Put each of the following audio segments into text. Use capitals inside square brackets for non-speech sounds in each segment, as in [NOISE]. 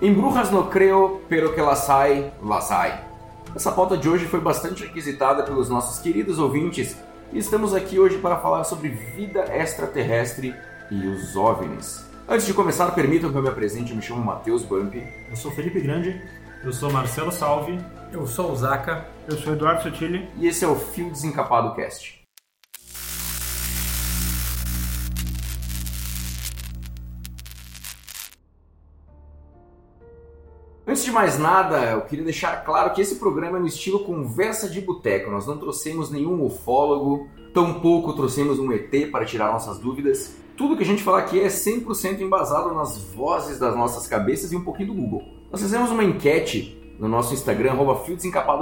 Em Brujas no creo, pero que la sai, la sai. Essa pauta de hoje foi bastante requisitada pelos nossos queridos ouvintes e estamos aqui hoje para falar sobre vida extraterrestre e os OVNIs. Antes de começar, permitam que eu me apresente, eu me chamo Matheus Bump. Eu sou Felipe Grande. Eu sou Marcelo Salve. Eu sou o Zaca. Eu sou Eduardo Sotile. E esse é o Fio Desencapado Cast. Antes de mais nada, eu queria deixar claro que esse programa é no estilo conversa de boteco. Nós não trouxemos nenhum ufólogo, tampouco trouxemos um ET para tirar nossas dúvidas. Tudo que a gente falar aqui é 100% embasado nas vozes das nossas cabeças e um pouquinho do Google. Nós fizemos uma enquete no nosso Instagram, arroba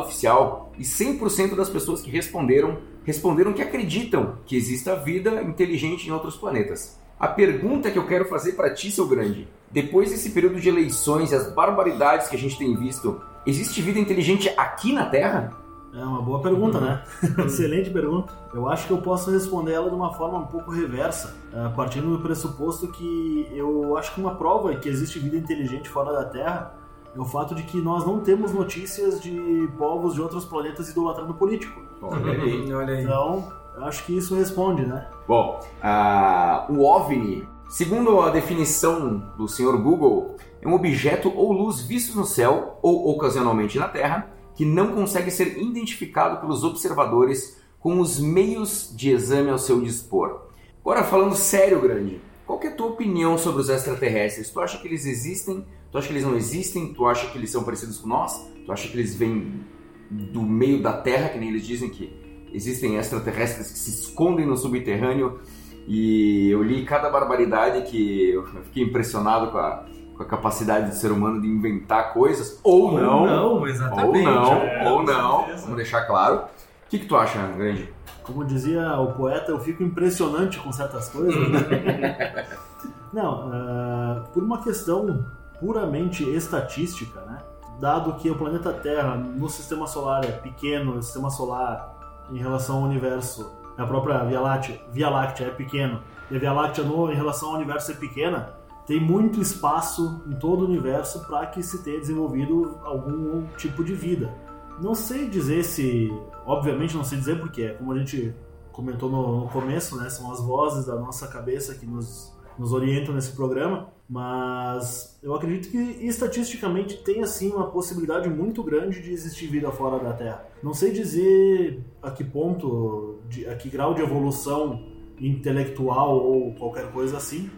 Oficial, e 100% das pessoas que responderam, responderam que acreditam que exista vida inteligente em outros planetas. A pergunta que eu quero fazer para ti, seu grande, depois desse período de eleições e as barbaridades que a gente tem visto, existe vida inteligente aqui na Terra? É uma boa pergunta, né? [LAUGHS] Excelente pergunta. Eu acho que eu posso responder ela de uma forma um pouco reversa, eh, partindo do pressuposto que eu acho que uma prova que existe vida inteligente fora da Terra é o fato de que nós não temos notícias de povos de outros planetas idolatrando político. Olha aí. Olha aí. Então, eu acho que isso responde, né? Bom, ah, o OVNI, segundo a definição do senhor Google, é um objeto ou luz visto no céu ou ocasionalmente na Terra que não consegue ser identificado pelos observadores com os meios de exame ao seu dispor. Agora, falando sério, grande, qual é a tua opinião sobre os extraterrestres? Tu acha que eles existem? Tu acha que eles não existem? Tu acha que eles são parecidos com nós? Tu acha que eles vêm do meio da Terra, que nem eles dizem que existem extraterrestres que se escondem no subterrâneo? E eu li cada barbaridade que eu fiquei impressionado com a, com a capacidade do ser humano de inventar coisas, ou não, Não, ou exatamente. não, é, ou não, certeza. vamos deixar claro. O que, que tu acha, grande? Como dizia o poeta, eu fico impressionante com certas coisas. né? [LAUGHS] Não, ah, por uma questão puramente estatística, né? Dado que o planeta Terra no sistema solar é pequeno, o sistema solar em relação ao universo, a própria Via Láctea, Via Láctea é pequeno, e a Via Láctea no, em relação ao universo é pequena, tem muito espaço em todo o universo para que se tenha desenvolvido algum tipo de vida. Não sei dizer se, obviamente não sei dizer porque, é como a gente comentou no, no começo, né, são as vozes da nossa cabeça que nos, nos orientam nesse programa, mas eu acredito que estatisticamente tem assim uma possibilidade muito grande de existir vida fora da Terra. Não sei dizer a que ponto, a que grau de evolução intelectual ou qualquer coisa assim,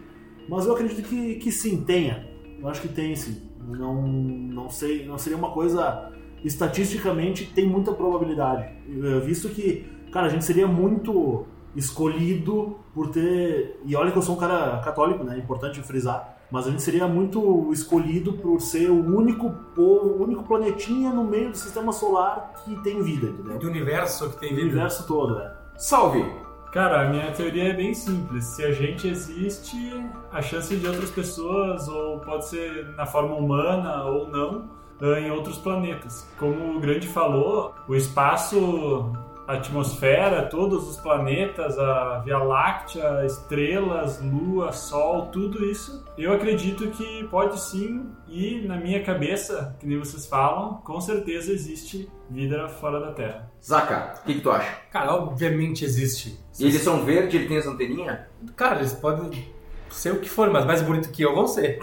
mas eu acredito que, que sim, tenha. Eu acho que tem sim. Não, não sei, não seria uma coisa estatisticamente tem muita probabilidade, Eh, visto que, cara, a gente seria muito escolhido por ter, e olha que eu sou um cara católico, né, é importante frisar, mas a gente seria muito escolhido por ser o único povo, o único planetinha no meio do sistema solar que tem vida, entendeu? Do universo que tem O vida. universo todo, né? Salve! Cara, a minha teoria é bem simples. Se a gente existe, a chance de outras pessoas, ou pode ser na forma humana ou não, eh, em outros planetas. Como o Grande falou, o espaço, a atmosfera, todos os planetas, a Via Láctea, estrelas, lua, sol, tudo isso, eu acredito que pode sim, e na minha cabeça, que nem vocês falam, com certeza existe vida fora da Terra. Zaca, o que, que tu acha? Cara, obviamente existe. E eles são verdes, ele tem as anteninhas? Cara, eles podem ser o que for, mas mais bonito que eu vão ser.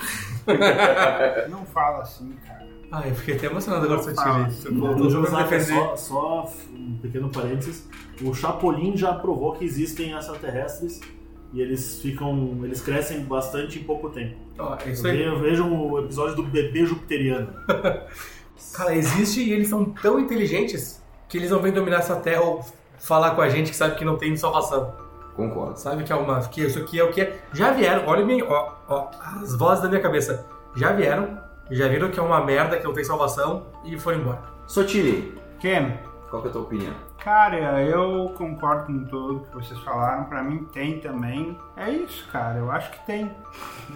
[LAUGHS] Não fala assim, cara. Ai, eu fiquei até emocionado agora com. Você O só só, só um pequeno parênteses. O Chapolin já provou que existem extraterrestres e eles ficam. eles crescem bastante em pouco tempo. Ó, é isso aí. Ve- Vejam o episódio do bebê jupiteriano. [LAUGHS] Cara, existe e eles são tão inteligentes que eles não vêm dominar essa terra ou falar com a gente que sabe que não tem salvação. Concordo. Sabe que é uma. Que isso aqui é o que é. Já vieram, olha bem, ó, ó, as vozes da minha cabeça. Já vieram, já viram que é uma merda, que não tem salvação e foram embora. Sotile, Ken, qual que é a tua opinião? cara, eu concordo com tudo que vocês falaram. Pra mim tem também. É isso, cara. Eu acho que tem.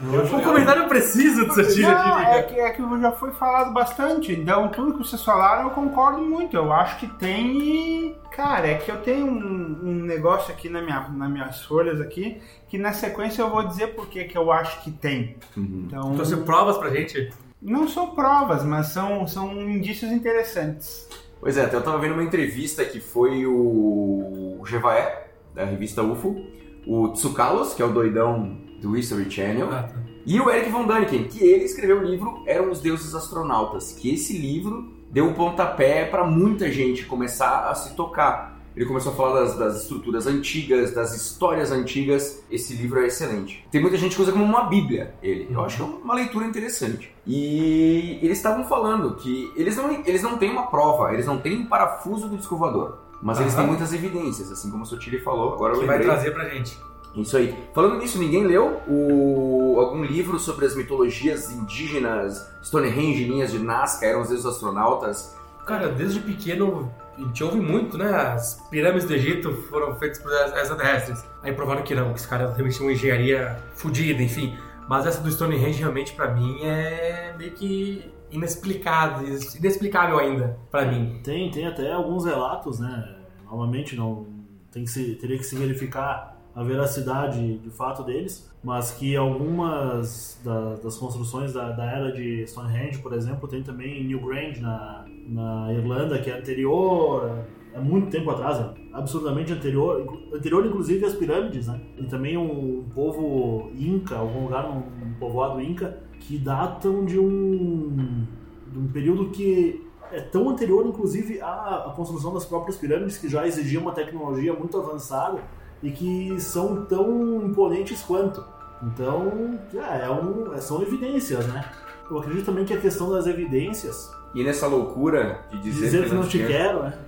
Um comentário preciso do Não, aqui, é que, é que já foi falado bastante. Então, tudo que vocês falaram, eu concordo muito. Eu acho que tem e. Cara, é que eu tenho um, um negócio aqui na minha, nas minhas folhas aqui, que na sequência eu vou dizer por que que eu acho que tem. Uhum. Então, Trouxe provas pra gente. Não são provas, mas são, são indícios interessantes. Pois é, até eu tava vendo uma entrevista que foi o Jevaé, da revista UFO, o Tsukalos, que é o doidão do History Channel, Ah, tá. e o Eric von Däniken, que ele escreveu o livro Eram os Deuses Astronautas, que esse livro deu um pontapé para muita gente começar a se tocar. Ele começou a falar das, das estruturas antigas, das histórias antigas. Esse livro é excelente. Tem muita gente que usa como uma bíblia ele. Eu acho que é uma leitura interessante. E eles estavam falando que eles não, eles não têm uma prova, eles não têm um parafuso do disco voador. Mas eles têm muitas evidências, assim como o Sotiri falou. Agora eu Que vai trazer pra gente. Isso aí. Falando nisso, ninguém leu o... algum livro sobre as mitologias indígenas, Stonehenge, linhas de Nazca, eram os deuses astronautas? Cara, desde pequeno a gente ouve muito, né? As pirâmides do Egito foram feitas por extraterrestres. Aí provaram que não, que os caras realmente tinham uma engenharia fodida, enfim. Mas essa do Stonehenge realmente pra mim é meio que inexplicável, inexplicável ainda pra mim. Tem, tem até alguns relatos, né? Novamente, não tem que se, teria que se verificar a veracidade de fato deles, mas que algumas da- das construções da, da era de Stonehenge, por exemplo, tem também em Newgrange, na, na Irlanda, que é anterior, é muito tempo atrás, é absurdamente anterior, anterior inclusive às pirâmides, né? E também um, povo inca, algum lugar, um, um povoado inca, que datam de um, de um período que é tão anterior, inclusive, à, à construção das próprias pirâmides, que já exigia uma tecnologia muito avançada e que são tão imponentes quanto. Então, é, é um- é- são evidências, né? Eu acredito também que a questão das evidências, E nessa loucura de dizer, dizer que não te quer- quero, né?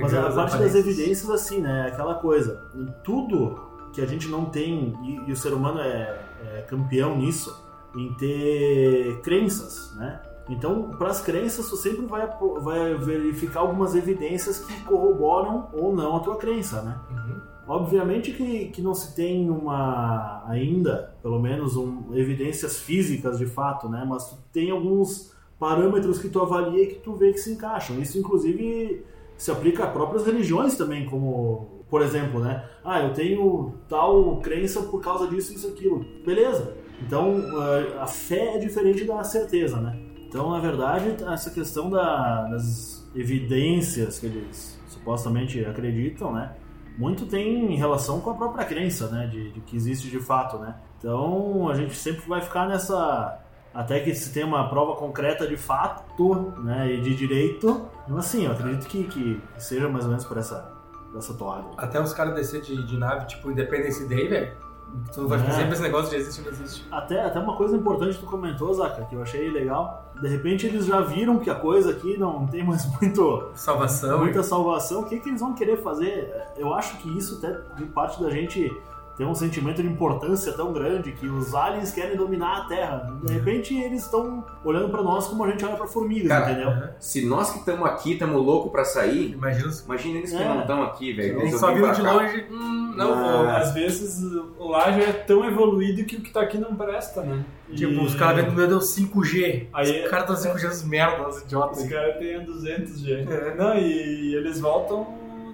Mas a parte das evidências, assim, né? é Aquela coisa. em Tudo que a gente não tem, e, e o ser humano é, é campeão nisso, em ter crenças, né? Então, para as crenças, tu sempre vai, vai verificar algumas evidências que corroboram ou não a tua crença, né? Uhum. Obviamente que, que não se tem uma ainda, pelo menos, um, evidências físicas de fato, né? Mas tu tem alguns parâmetros que tu avalia e que tu vê que se encaixam. Isso, inclusive, se aplica a próprias religiões também, como, por exemplo, né? Ah, eu tenho tal crença por causa disso, isso, aquilo. Beleza. Então, eh, a fé é diferente da certeza, né? Então, na verdade, essa questão da- das evidências que eles supostamente acreditam, né? Muito tem relação com a própria crença, né? De, de que existe de fato, né? Então, a gente sempre vai ficar nessa... Até que se tenha uma prova concreta de fato, né? E de direito. Então, assim, eu acredito que, que seja mais ou menos por essa, por essa toada. Até os caras descer de, de nave, tipo Independence Day, velho. Tu vai É. sempre esse negócio de existe ou não existe. Até, até uma coisa importante que tu comentou, Zaka, que eu achei legal. De repente eles já viram que a coisa aqui não tem mais [LAUGHS] muito, Salvação. muita salvação. O que, que eles vão querer fazer? Eu acho que isso até de parte da gente tem um sentimento de importância tão grande que os aliens querem dominar a Terra. De repente eles estão olhando pra nós como a gente olha pra formigas, Cara, entendeu? Se nós que estamos aqui estamos loucos pra sair, Imagina os. imagina eles que É. não estão aqui, velho. Eles só viram de cá. longe. Hum, não Ah. vou. Às vezes lá já é tão evoluído que o que tá aqui não presta, né? Tipo, E os caras vendo meu Deus 5G. Aí- os caras estão 5G os merda, os idiotas. Os caras têm 200 G. É. Não, e eles voltam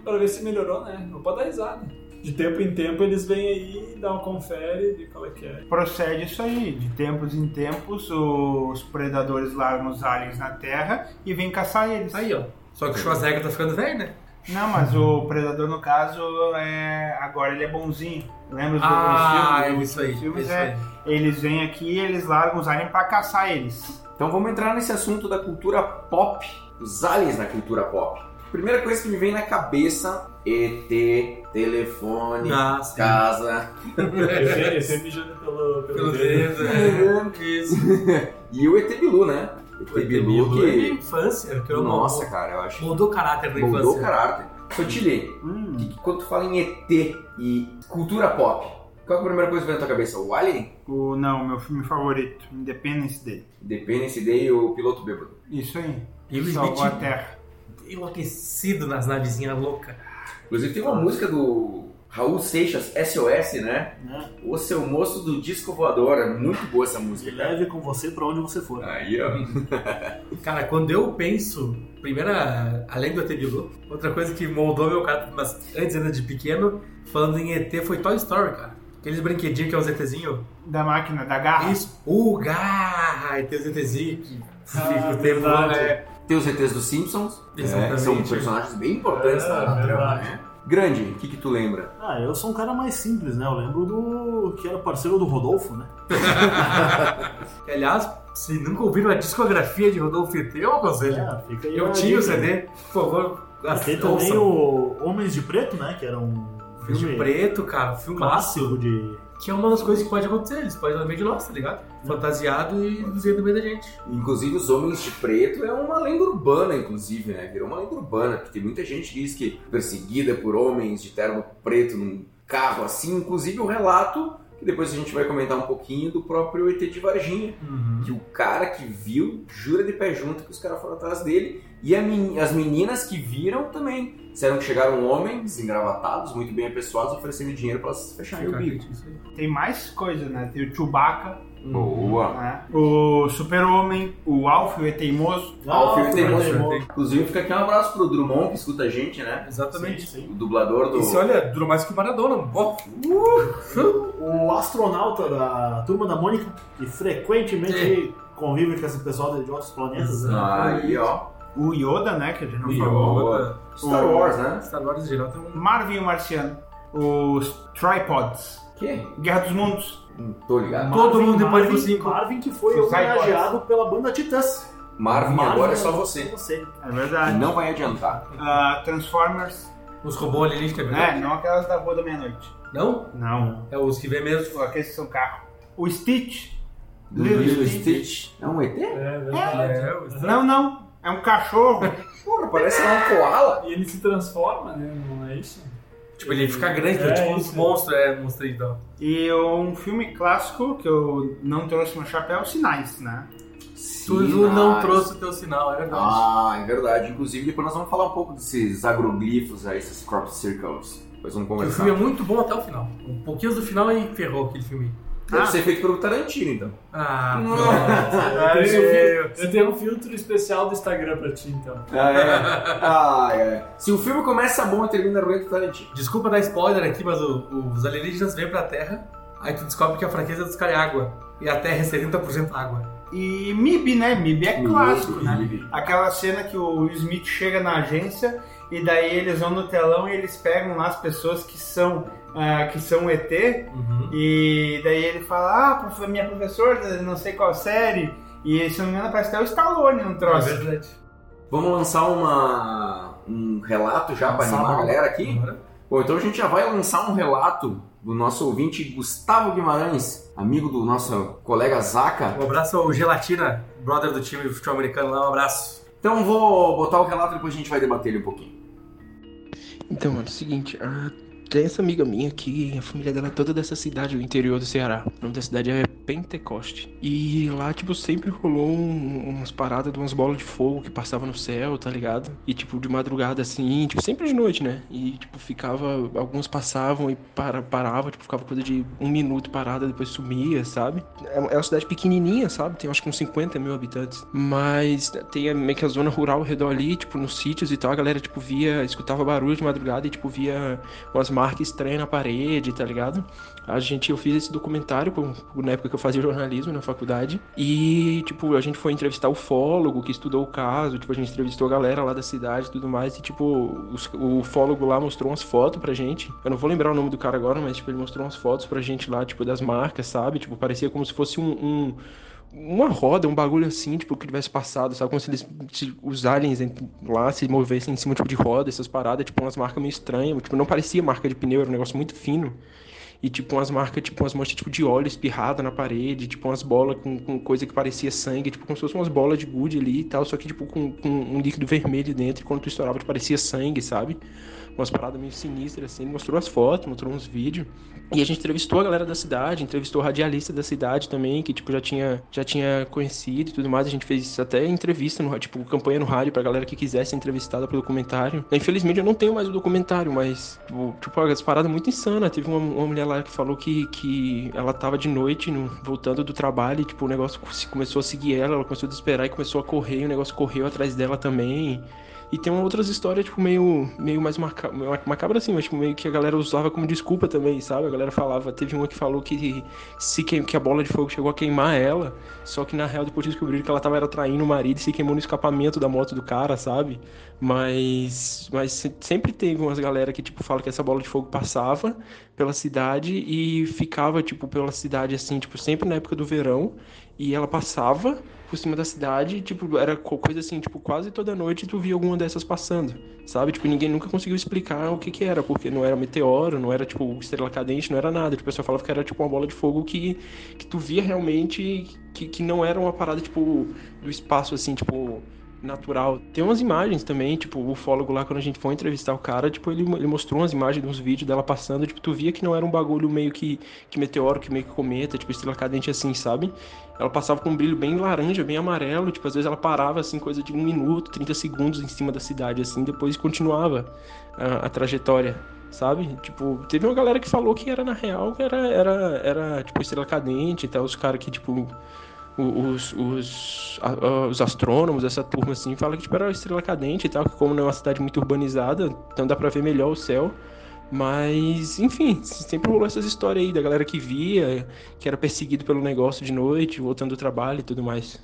pra ver se melhorou, né? Não pode dar risada. De tempo em tempo eles vêm aí, dão uma confere de qual é que é. Procede isso aí. De tempos em tempos, os predadores largam os aliens na Terra e vêm caçar eles. Aí, ó. Só que o Schwarzenegger tá ficando velho, né? Não, mas o predador, no caso, é agora ele é bonzinho. Lembra os Ah, filmes? é isso aí. Os filmes isso é, aí. eles vêm aqui e eles largam os aliens pra caçar eles. Então vamos entrar nesse assunto da cultura pop, os aliens na cultura pop. Primeira coisa que me vem na cabeça, ET, telefone, Ah, casa é mijando pelo, pelo, Pelo dedo. é. Isso. [LAUGHS] e o ET Bilu, né? ET Bilu é minha que... infância. Que eu Nossa, cara, eu acho Mudou o caráter da que mudou o infância. caráter. Sotile, Hum. que- quando tu fala em ET e cultura pop, qual é a primeira coisa que vem na tua cabeça? O Alien? O, não, meu filme favorito, Independence Day. Independence Day e o piloto bêbado. Isso aí. E o Salvou a Terra. Enlouquecido nas navezinhas loucas. Inclusive tem uma música do Raul Seixas, SOS, né? Né? O seu moço do disco voador. É muito boa essa E música, cara. leve com você pra onde você for. Aí, ó. [LAUGHS] Cara, quando eu penso, primeira, além do ET Bilu, outra coisa que moldou meu caráter, mas antes ainda de pequeno, falando em ET, foi Toy Story, cara. Aqueles brinquedinhos que é um ETzinho. Da máquina, da garra. Isso, o garra! Tem o ZTZ que Ah, fica [LAUGHS] o tempo verdade. né? Tem os ETs dos Simpsons, é, são personagens bem importantes É, na, trama, né? Grande, o que, que tu lembra? Ah, eu sou um cara mais simples, né? Eu lembro do. que era parceiro do Rodolfo, né? [LAUGHS] Que, aliás, se nunca ouviram a discografia de Rodolfo ET, eu aconselho. É, fica aí Eu tinha o. CD, por favor. Tem também o Homens de Preto, né? Que era um Filme filme preto, cara, filmaço. clássico de. Que é uma das coisas que pode acontecer, eles podem estar no meio de nós, tá ligado? Fantasiado e vivendo no meio da gente. Inclusive, os Homens de Preto é uma lenda urbana, inclusive, né? Virou uma lenda urbana, porque tem muita gente que diz que perseguida por homens de terno preto num carro assim, inclusive o relato, que depois a gente vai comentar um pouquinho, do próprio ET de Varginha, que o cara que viu jura de pé junto que os caras foram atrás dele, e a meni- as meninas que viram também. Disseram que chegaram homens engravatados, muito bem apessoados, oferecendo dinheiro para elas fecharem o bico. Tem mais coisa, né? Tem o Chewbacca, Boa! né? o Super-Homem, o Alf, o E Teimoso. Ah, o Ah, moço. bom. Inclusive, fica aqui um abraço pro Drummond, que escuta a gente, né? Exatamente. Sim, sim. O dublador do. E se olha, durou mais que o Maradona. Ó, O astronauta da turma da Mônica, que frequentemente convive com esse pessoal de outros planetas, né? Aí, ó. O Yoda, né? Que a gente não Yoda. falou. Star Wars, né? Star Wars em geral tem um... Marvin o Marciano. Os Tripods. Que? Guerra dos Mundos. Não tô ligado. Todo mundo depois do Marvin, cinco. Marvin que foi homenageado pela banda Titãs. Marvin, Marvin agora é só você. você. É verdade. Não vai adiantar. Ah, Transformers. Os robôs alienígenas, é? É, não aquelas da Rua da Meia-Noite. Não? Não. É os que vêm mesmo. Aqueles que são carro. O Stitch. Do Lilo Lilo Stitch. Stitch. É um ET? É verdade. É, os... Não, não. É um cachorro. [LAUGHS] Porra, parece lá um koala. E ele se transforma, né? Não é isso? Tipo, ele fica grande, É, tipo isso. uns monstros, é, monstrinho então. E um filme clássico que eu não trouxe no chapéu, Sinais, né? Tudo não Sinais. trouxe o teu sinal, é verdade. Ah, é verdade. Inclusive, depois nós vamos falar um pouco desses agroglifos aí, esses crop circles. Depois vamos o conversar. filme é muito bom até o final. Um pouquinho do final e ferrou aquele filme. Deve Ah. ser feito pelo Tarantino, então. Ah, Eu Ai, tenho, um eu tenho um filtro especial do Instagram pra ti, então. Ah, é. Ah, é. Se o filme começa bom e termina ruim, tá Tarantino. Desculpa dar spoiler aqui, mas o- os alienígenas vêm pra Terra, aí tu descobre que a fraqueza dos caras é água. E a Terra é 70% água. E MIB, né? MIB é clássico, né? MIB. Aquela cena que o Will Smith chega na agência e daí eles vão no telão e eles pegam lá as pessoas que são ah, que são ET Uhum. e daí ele fala, ah, prof- minha professora, não sei qual série e se não me engano parece até o Stallone no É troço. verdade. Vamos lançar uma, um relato já para animar a galera aqui? Bora. Bom, então a gente já vai lançar um relato do nosso ouvinte Gustavo Guimarães, amigo do nosso colega Zaca. Um abraço ao Gelatina, brother do time de futebol americano lá, um abraço. Então vou botar o relato e depois a gente vai debater ele um pouquinho. Então, mano, é o seguinte, a- tem essa amiga minha que a família dela é toda dessa cidade do interior do Ceará. O nome da cidade é Pentecoste. E lá, tipo, sempre rolou um- umas paradas de umas bolas de fogo que passavam no céu, tá ligado? E, tipo, de madrugada assim, tipo, sempre de noite, né? E, tipo, ficava. Alguns passavam e para, parava, tipo, ficava coisa de um minuto parada, depois sumia, sabe? É é uma cidade pequenininha, sabe? Tem acho que uns 50 mil habitantes. Mas tem meio que a zona rural ao redor ali, tipo, nos sítios e tal. A galera, tipo, via, escutava barulho de madrugada e, tipo, via umas marcas estranhas na parede, tá ligado? A gente, eu fiz esse documentário na época que eu fazia jornalismo na faculdade. E, tipo, a gente foi entrevistar o fólogo que estudou o caso. Tipo, a gente entrevistou a galera lá da cidade e tudo mais. E, tipo, os- o fólogo lá mostrou umas fotos pra gente. Eu não vou lembrar o nome do cara agora, mas, tipo, ele mostrou umas fotos pra gente lá, tipo, das marcas, sabe? Tipo, parecia como se fosse um- um uma roda, um bagulho assim, tipo, que tivesse passado, sabe? Como se eles, se os aliens lá se movessem em cima, tipo, de roda, essas paradas, tipo, umas marcas meio estranhas, tipo, não parecia marca de pneu, era um negócio muito fino. E, tipo, umas marcas, tipo, umas manchas, tipo, de óleo espirrada na parede, tipo, umas bolas com, com coisa que parecia sangue, tipo, como se fossem umas bolas de gude ali e tal, só que, tipo, com, com um líquido vermelho dentro, e quando tu estourava, tipo, parecia sangue, sabe? Umas paradas meio sinistras, assim, mostrou as fotos, mostrou uns vídeos. E a gente entrevistou a galera da cidade, entrevistou o radialista da cidade também, que, tipo, já tinha, já tinha conhecido e tudo mais. A gente fez até entrevista, no, tipo, campanha no rádio pra galera que quisesse ser entrevistada pelo documentário. Infelizmente eu não tenho mais o documentário, mas, tipo, tipo as paradas muito insanas. Teve uma, uma mulher lá que falou que, que ela tava de noite, no- voltando do trabalho, e, tipo, o negócio começou a seguir ela, ela começou a desesperar e começou a correr, e o negócio correu atrás dela também. E tem outras histórias, tipo, meio, meio mais maca macabra assim, mas tipo, meio que a galera usava como desculpa também, sabe? A galera falava, teve uma que falou que se que, que a bola de fogo chegou a queimar ela, só que na real depois descobriram que ela tava era traindo o marido e se queimou no escapamento da moto do cara, sabe? Mas, mas sempre teve umas galera que, tipo, fala que essa bola de fogo passava pela cidade e ficava, tipo, pela cidade, assim, tipo, sempre na época do verão. E ela passava por cima da cidade, tipo, era coisa assim, tipo, quase toda noite tu via alguma dessas passando, sabe? Tipo, ninguém nunca conseguiu explicar o que que era, porque não era meteoro, não era, tipo, estrela cadente, não era nada. Tipo, o pessoal falava que era, tipo, uma bola de fogo que, que tu via realmente que, que não era uma parada, tipo, do espaço, assim, tipo natural. Tem umas imagens também, tipo, o ufólogo lá, quando a gente foi entrevistar o cara, tipo, ele, ele mostrou umas imagens, uns vídeos dela passando, tipo, tu via que não era um bagulho meio que, que meteoro, que meio que cometa, tipo, estrela cadente assim, sabe? Ela passava com um brilho bem laranja, bem amarelo, tipo, às vezes ela parava, assim, coisa de um minuto, 30 segundos em cima da cidade, assim, depois continuava a, a trajetória sabe? Tipo, teve uma galera que falou que era na real, era, era, era tipo, estrela cadente e tal, os caras que, tipo, os, os, os astrônomos, essa turma assim, fala que tipo, era estrela cadente e tal, que como não é uma cidade muito urbanizada, então dá pra ver melhor o céu. Mas, enfim, sempre rolou essas histórias aí da galera que via, que era perseguido pelo negócio de noite, voltando do trabalho e tudo mais.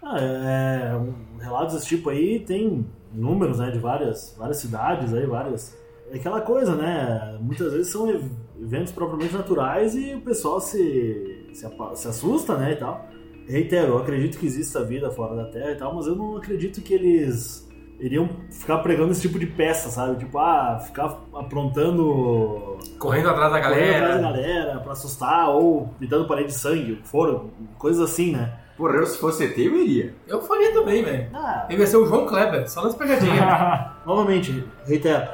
Ah, é, é relatos desse tipo aí tem números, né, de várias, várias cidades aí, várias... É aquela coisa, né, muitas vezes são eventos propriamente naturais e o pessoal se, se, se assusta, né, e tal. Reitero, eu acredito que exista vida fora da Terra e tal, mas eu não acredito que eles iriam ficar pregando esse tipo de peça, sabe? Tipo, ah, ficar aprontando. Correndo atrás da galera. Correndo atrás da galera pra assustar, ou me dando parede de sangue, foram, coisas assim, né? Porra, eu, se fosse ET, eu iria. Eu faria também, velho. Ah. Eu ia ser o João Kleber, só nas pegadinhas. [LAUGHS] [LAUGHS] Novamente, reitero,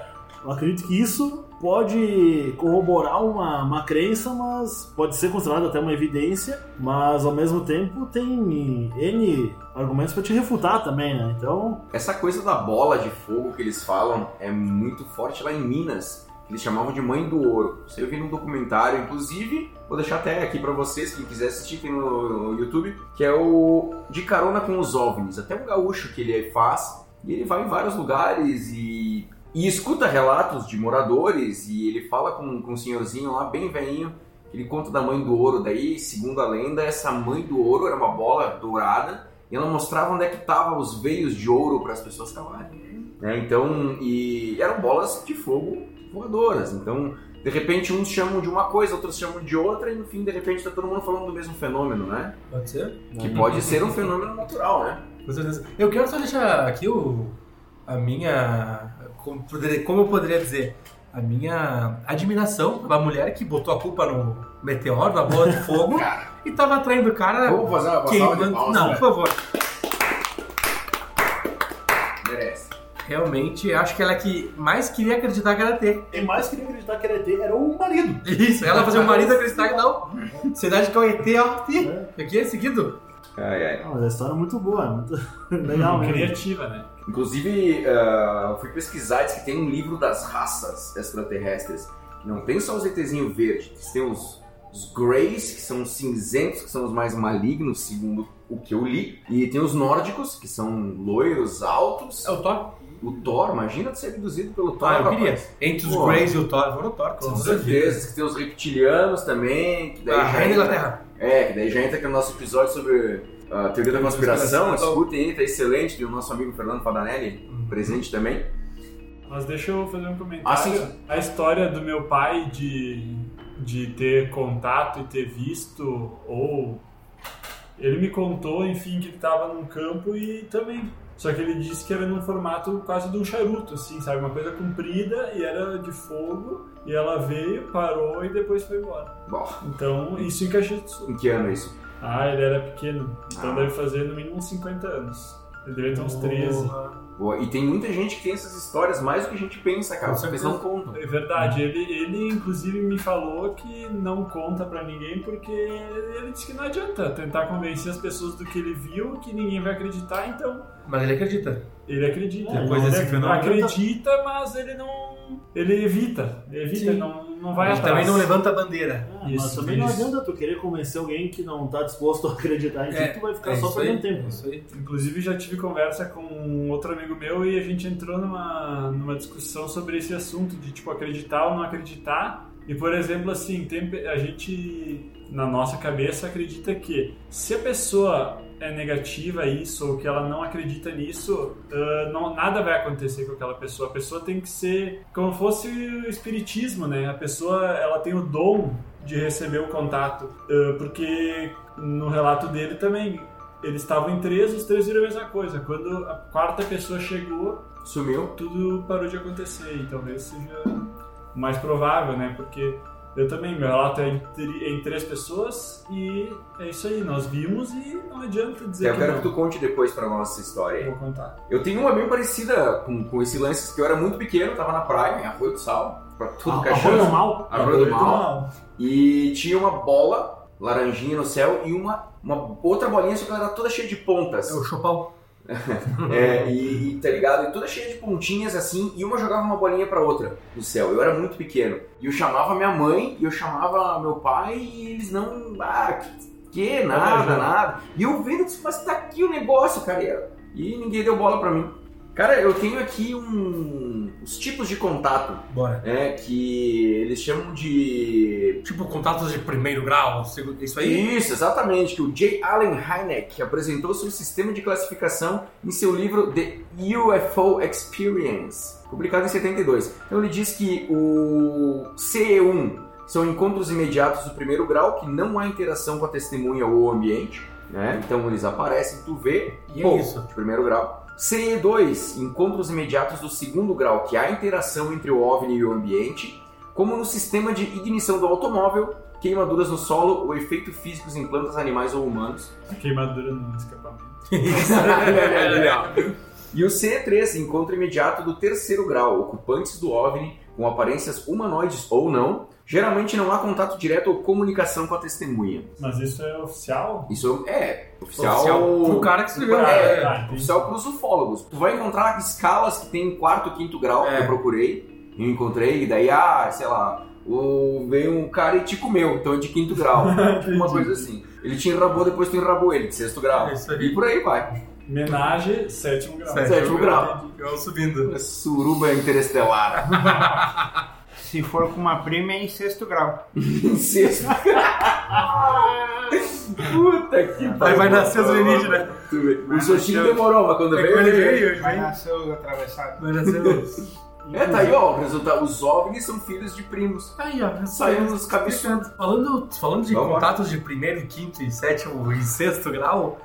eu acredito que isso pode corroborar uma, uma crença, mas pode ser considerado até uma evidência, mas ao mesmo tempo tem N argumentos para te refutar também, né? Então. Essa coisa da bola de fogo que eles falam é muito forte lá em Minas. Eles chamavam de Mãe do Ouro. Isso eu vi num documentário, inclusive, vou deixar até aqui para vocês, quem quiser assistir no YouTube, que é o De Carona com os OVNIs. Até um gaúcho que ele faz, e ele vai em vários lugares e e escuta relatos de moradores e ele fala com, com um senhorzinho lá, bem velhinho, ele conta da mãe do ouro. Daí, segundo a lenda, essa mãe do ouro era uma bola dourada e ela mostrava onde é que estavam os veios de ouro para as pessoas cavarem. Né? Então, e eram bolas de fogo voadoras. Então, de repente, uns chamam de uma coisa, outros chamam de outra, e no fim, de repente, está todo mundo falando do mesmo fenômeno, né? Pode ser? Que pode ser um fenômeno natural, né? Com certeza. Eu quero só deixar aqui o, a minha como, poderia, como eu poderia dizer, a minha admiração pela mulher que botou a culpa no meteoro, na bola de fogo, e tava atraindo o cara. Vamos fazer uma queimando... palmas, Não, por favor. Merece. Realmente, acho que ela que mais queria acreditar que era ET. Quem mais queria acreditar que era ET era o marido. Isso, ela fazia o marido acreditar que não. Cidade que é o ET, ó. É. Aqui é seguido. Ai, ai. Não, mas a história é muito boa, é muito [LAUGHS] legal mesmo. Criativa, né? Inclusive, uh, eu fui pesquisar, diz que tem um livro das raças extraterrestres. Não tem só os ETzinho verde, tem os, os Greys, que são os cinzentos, que são os mais malignos, segundo o que eu li. E tem os nórdicos, que são loiros, altos. É o Thor? O Thor, imagina ser abduzido pelo Thor. Ah, eu queria. rapaz. Entre os Pô. Greys e o Thor, foram o Thor. Com certeza. Que tem os reptilianos também. Que daí A já Rainha da entra- Inglaterra. É, que daí já entra aqui no nosso episódio sobre a teoria da conspiração. Escutem aí, tá excelente. Do nosso amigo Fernando Padanelli, presente também. Mas deixa eu fazer um comentário. Ah, sim. A história do meu pai de, de ter contato e ter visto, ou. Ele me contou, enfim, que ele estava num campo e também. Só que ele disse que era num formato quase de um charuto, assim, sabe? Uma coisa comprida e era de fogo. E ela veio, parou e depois foi embora. Bom, Então, isso em Caxias do Sul. em que ano é isso? Ah, ele era pequeno. Então Ah. deve fazer no mínimo uns 50 anos. Ele deve ter uns 13. Boa, e tem muita gente que tem essas histórias mais do que a gente pensa, cara. Só que eles não contam. É verdade, ele, ele inclusive me falou que não conta pra ninguém porque ele disse que não adianta tentar convencer as pessoas do que ele viu, que ninguém vai acreditar, então Mas ele acredita. Ele acredita. É, Depois ele desse ac- fenômeno- acredita, mas ele não. Ele evita. Ele evita, Sim. não, não vai atrás. também não levanta a bandeira. Mas Isso, também não isso. adianta tu querer convencer alguém que não tá disposto a acreditar em ti, É, tu vai ficar é só perdendo tempo. é Isso aí. Inclusive já tive conversa com um outro amigo meu e a gente entrou numa, numa discussão sobre esse assunto de tipo acreditar ou não acreditar. E por exemplo, assim, tem, a gente na nossa cabeça acredita que se a pessoa é negativa a isso ou que ela não acredita nisso, ah, não, nada vai acontecer com aquela pessoa. A pessoa tem que ser como fosse o espiritismo, né? A pessoa ela tem o dom de receber o contato, Ah, porque no relato dele também eles estavam em três, os três viram a mesma coisa. Quando a quarta pessoa chegou, Sumiu. tudo parou de acontecer. E talvez seja mais provável, né? Porque eu também, meu relato é em, tri- em três pessoas e é isso aí. Nós vimos e não adianta dizer Eu que quero não. que tu conte depois pra nós essa história aí. Vou contar. Eu tenho uma bem parecida com, com esse lance, que eu era muito pequeno, tava na praia, em Arroio do Sal, pra tudo que é Arroio do Mal? Arroio do Mal. Mal. E tinha uma bola laranjinha no céu e uma, uma outra bolinha, só que ela era toda cheia de pontas. É o Chopal. É, e, tá ligado? E toda cheia de pontinhas assim, e uma jogava uma bolinha pra outra no céu. Eu era muito pequeno. E eu chamava minha mãe, e eu chamava meu pai, e eles não. Ah, que, que? Nada, nada. E eu vendo, mas tá aqui o negócio, cara. E, E ninguém deu bola pra mim. Cara, eu tenho aqui um, os tipos de contato, Bora. né? Que eles chamam de Tipo, contatos de primeiro grau, isso aí? isso, exatamente, que o J. Allen Hynek apresentou seu sistema de classificação em seu livro The UFO Experience, publicado em 72. Então ele diz que o CE1 são encontros imediatos do primeiro grau, que não há interação com a testemunha ou o ambiente, né? Então eles aparecem, tu vê, E é pô, isso. de primeiro grau. CE2, encontros imediatos do segundo grau, que há interação entre o OVNI e o ambiente, como no sistema de ignição do automóvel, queimaduras no solo ou efeitos físicos em plantas, animais ou humanos. A queimadura no escapamento. [LAUGHS] e o CE3, encontro imediato do terceiro grau, ocupantes do OVNI com aparências humanoides ou não. Geralmente não há contato direto ou comunicação com a testemunha. Mas isso é oficial? Isso é oficial, Oficial pro cara que escreveu. Ah, É, tá, entendi. oficial para os ufólogos. Tu vai encontrar escalas que tem quarto, quinto grau, É. que eu procurei, eu encontrei, e daí, ah, sei lá, o, veio um cara e te comeu, então é de quinto grau. [LAUGHS] uma coisa assim. Ele te enrabou, depois tu enrabou ele, de sexto grau. É isso aí. E por aí vai. Homenagem, sétimo grau. Sétimo Sétimo grau. Eu subindo. Suruba interestelar. [LAUGHS] Se for com uma prima, é em sexto grau. em [LAUGHS] sexto Puta que pariu. Aí vai nascer os alienígenas. Vê. O Xoxinho demorou, mas quando É veio. ele veio, Vai nascer os atravessados. Vai nascer os... [LAUGHS] É, tá aí, ó, o resultado. Os OVNIs são filhos de primos. Aí, ó. Saiu dos cabeçudos. Falando, falando de Vamos lá. contatos de primeiro, quinto e sétimo e sexto grau,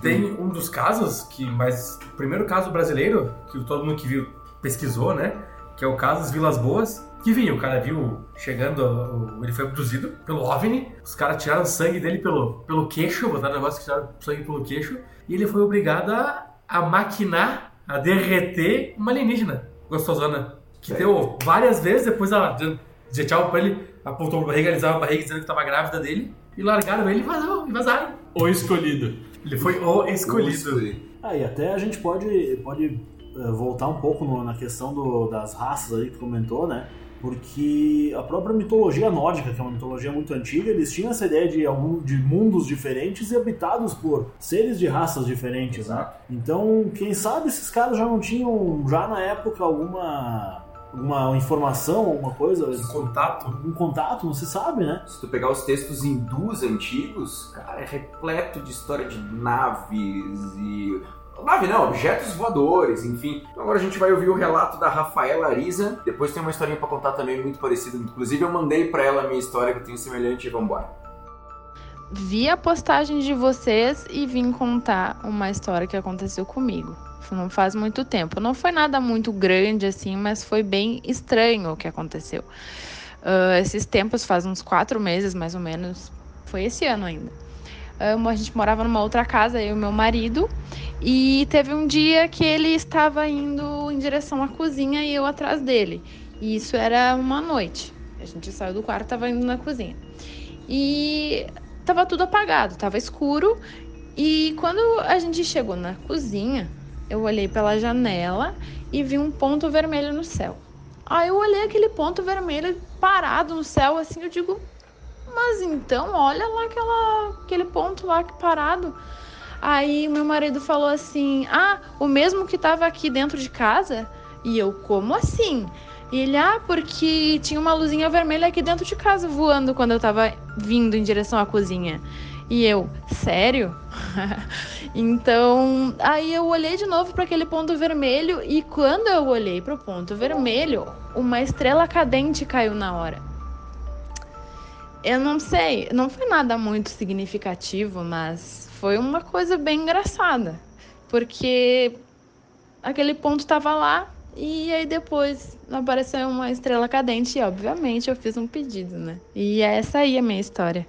tem um dos casos que, mas o primeiro caso brasileiro que todo mundo que viu pesquisou, né? Que é o caso das Vilas Boas. Que vinha, o cara viu chegando, o- ele foi abduzido pelo OVNI, os caras tiraram sangue dele pelo, pelo queixo, botaram um negócio que tiraram sangue pelo queixo, e ele foi obrigado a, a maquinar, a derreter uma alienígena gostosona. Que É. deu várias vezes, depois ela deu- dizia tchau pra ele, apontou pra barriga, alisava a barriga dizendo que tava grávida dele, e largaram ele e vazou, e vazaram. O escolhido. Ele foi o escolhido. Ah, e até a gente pode, pode eh, voltar um pouco no- na questão do- das raças aí que tu comentou, né? Porque a própria mitologia nórdica, que é uma mitologia muito antiga, eles tinham essa ideia de, algum, de mundos diferentes e habitados por seres de raças diferentes, né? Então, quem sabe esses caras já não tinham, já na época, alguma, alguma informação, alguma coisa, Esse contato. algum contato, não se sabe, né? Se tu pegar os textos hindus antigos, cara, é repleto de história de naves e. Nave não, objetos voadores, enfim. Então agora a gente vai ouvir o relato da Rafaela Arisa. Depois tem uma historinha pra contar também muito parecida. Inclusive eu mandei pra ela a minha história que eu tenho semelhante e vambora. Vi a postagem de vocês e vim contar uma história que aconteceu comigo. Não faz muito tempo. Não foi nada muito grande assim, mas foi bem estranho o que aconteceu. Ah, esses tempos, faz uns quatro meses mais ou menos, foi esse ano ainda. A gente morava numa outra casa, eu e meu marido, e teve um dia que ele estava indo em direção à cozinha e eu atrás dele. E isso era uma noite. A gente saiu do quarto estava indo na cozinha. E tava tudo apagado, tava escuro. E quando a gente chegou na cozinha, eu olhei pela janela e vi um ponto vermelho no céu. Aí eu olhei aquele ponto vermelho parado no céu, assim, eu digo, mas então, olha lá aquela, aquele ponto lá parado. Aí meu marido falou assim: Ah, o mesmo que estava aqui dentro de casa? E eu, como assim? E ele, ah, porque tinha uma luzinha vermelha aqui dentro de casa voando quando eu tava vindo em direção à cozinha. E eu, sério? [LAUGHS] então, aí eu olhei de novo para aquele ponto vermelho e quando eu olhei para o ponto vermelho, uma estrela cadente caiu na hora. Eu não sei, não foi nada muito significativo, mas foi uma coisa bem engraçada, porque aquele ponto estava lá e aí depois apareceu uma estrela cadente e obviamente eu fiz um pedido, né? E essa aí é a minha história.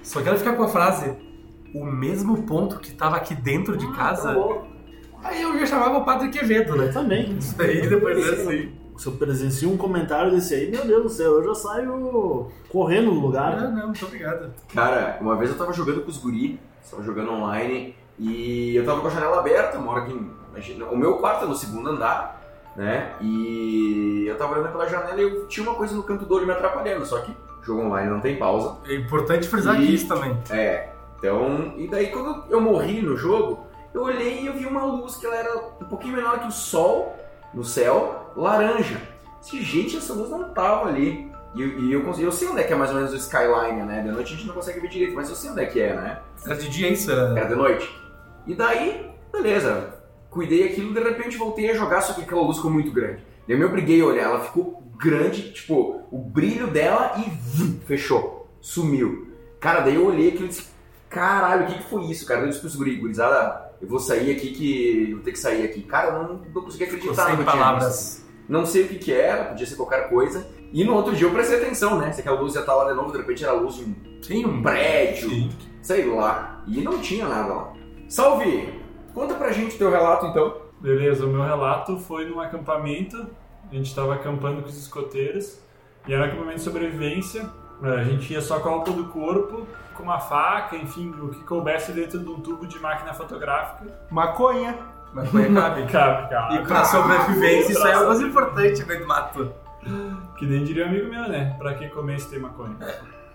Só quero ficar com a frase: o mesmo ponto que tava aqui dentro de casa. Aí eu já chamava o Padre Quevedo, né? Também. Isso aí depois é assim. Se eu presencio um comentário desse aí, meu Deus do céu, eu já saio correndo no lugar. Ah, não, muito obrigado. Cara, uma vez eu tava jogando com os guri, tava jogando online, e eu tava com a janela aberta, moro aqui. em- imagina, O meu quarto é no segundo andar, né? E eu tava olhando pela janela e eu tinha uma coisa no canto do olho me atrapalhando, só que jogo online não tem pausa. É importante frisar E- isso também. É, então. E daí quando eu morri no jogo, eu olhei e eu vi uma luz que ela era um pouquinho menor que o sol no céu, laranja. Disse, gente, essa luz não tava ali. E, eu- e eu, eu sei onde é que é mais ou menos o skyline, né? De noite a gente não consegue ver direito, mas eu sei onde é que é, né? Era de dia isso, era. Era de noite. E daí, beleza. Cuidei aquilo, de repente voltei a jogar, só que aquela luz ficou muito grande. Daí eu me obriguei a olhar, ela ficou grande, tipo, o brilho dela e vum, fechou. Sumiu. Cara, daí eu olhei aquilo e disse, caralho, o que, que foi isso, cara? Eu disse pros guri, gurizada, eu vou sair aqui que. Eu vou ter que sair aqui. Cara, eu não, não consegui acreditar Sem palavras. Não sei o que, que era, podia ser qualquer coisa. E no outro dia eu prestei atenção, né? Se aquela luz ia estar lá de novo, de repente era a luz de um Sim, um prédio, Sim. sei lá. E não tinha nada lá. Salve! Conta pra gente teu relato então. Beleza, o meu relato foi num acampamento. A gente estava acampando com os escoteiros. E era um acampamento de sobrevivência. A gente ia só com a roupa do corpo, com uma faca, enfim, o que coubesse dentro de um tubo de máquina fotográfica. Maconha. Foi [LAUGHS] cabe. Cabe, cara. E pra sobrevivência, isso aí é o mais importante no do mato. Que nem diria um amigo meu, né? Pra que comer se tem maconha?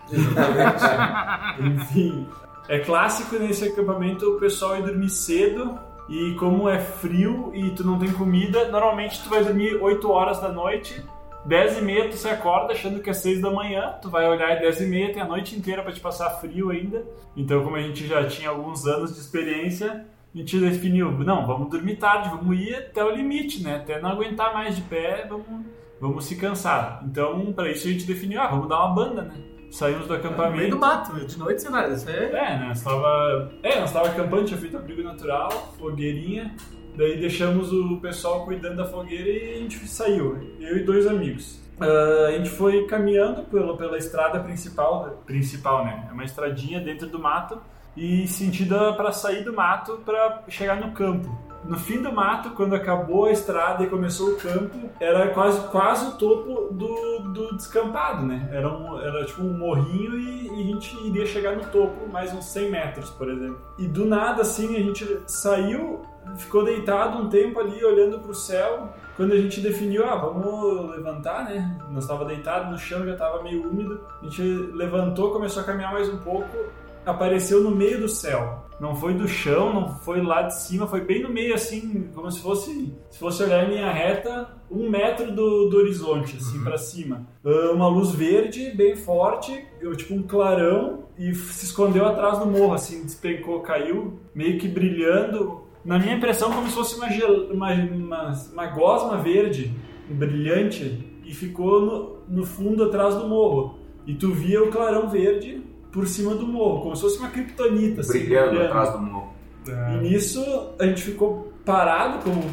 [LAUGHS] Enfim, é clássico nesse acampamento o pessoal ir dormir cedo e como é frio e tu não tem comida, normalmente tu vai dormir 8 horas da noite, 10 e meia tu se acorda achando que é 6 da manhã, tu vai olhar é 10 e meia, tem a noite inteira pra te passar frio ainda. Então como a gente já tinha alguns anos de experiência, a gente definiu, não, vamos dormir tarde, vamos ir até o limite, né? Até não aguentar mais de pé, vamos, vamos se cansar. Então, para isso a gente definiu, ah, vamos dar uma banda, né? Saímos do No acampamento. meio do mato, de noite, sei lá. Isso é. É, nós tava, é, nós tava acampando, tinha feito abrigo natural, fogueirinha. Daí deixamos o pessoal cuidando da fogueira e a gente saiu, eu e dois amigos. Ah, a gente foi caminhando pela, pela estrada principal, principal, né? É uma estradinha dentro do mato e sentido para sair do mato para chegar no campo. No fim do mato, quando acabou a estrada e começou o campo, era quase, quase o topo do, do descampado, né? Era, um, era tipo um morrinho e, e a gente iria chegar no topo mais uns 100 metros, por exemplo. E do nada, assim, a gente saiu, ficou deitado um tempo ali olhando pro céu. Quando a gente definiu, ah, vamos levantar, né? Nós estava deitado no chão, já estava meio úmido. A gente levantou, começou a caminhar mais um pouco, apareceu no meio do céu. Não foi do chão, não foi lá de cima, foi bem no meio, assim, como se fosse, se fosse olhar em linha reta, um metro do, do horizonte, assim, pra cima. Ah, Uma luz verde, bem forte, tipo um clarão, e se escondeu atrás do morro, assim, despencou, caiu, meio que brilhando. Na minha impressão, como se fosse uma, gel- uma, uma, uma gosma verde, brilhante, e ficou no, no fundo atrás do morro. E tu via o clarão verde por cima do morro, como se fosse uma criptonita, assim, Brilhando atrás do morro. e nisso a gente ficou parado, como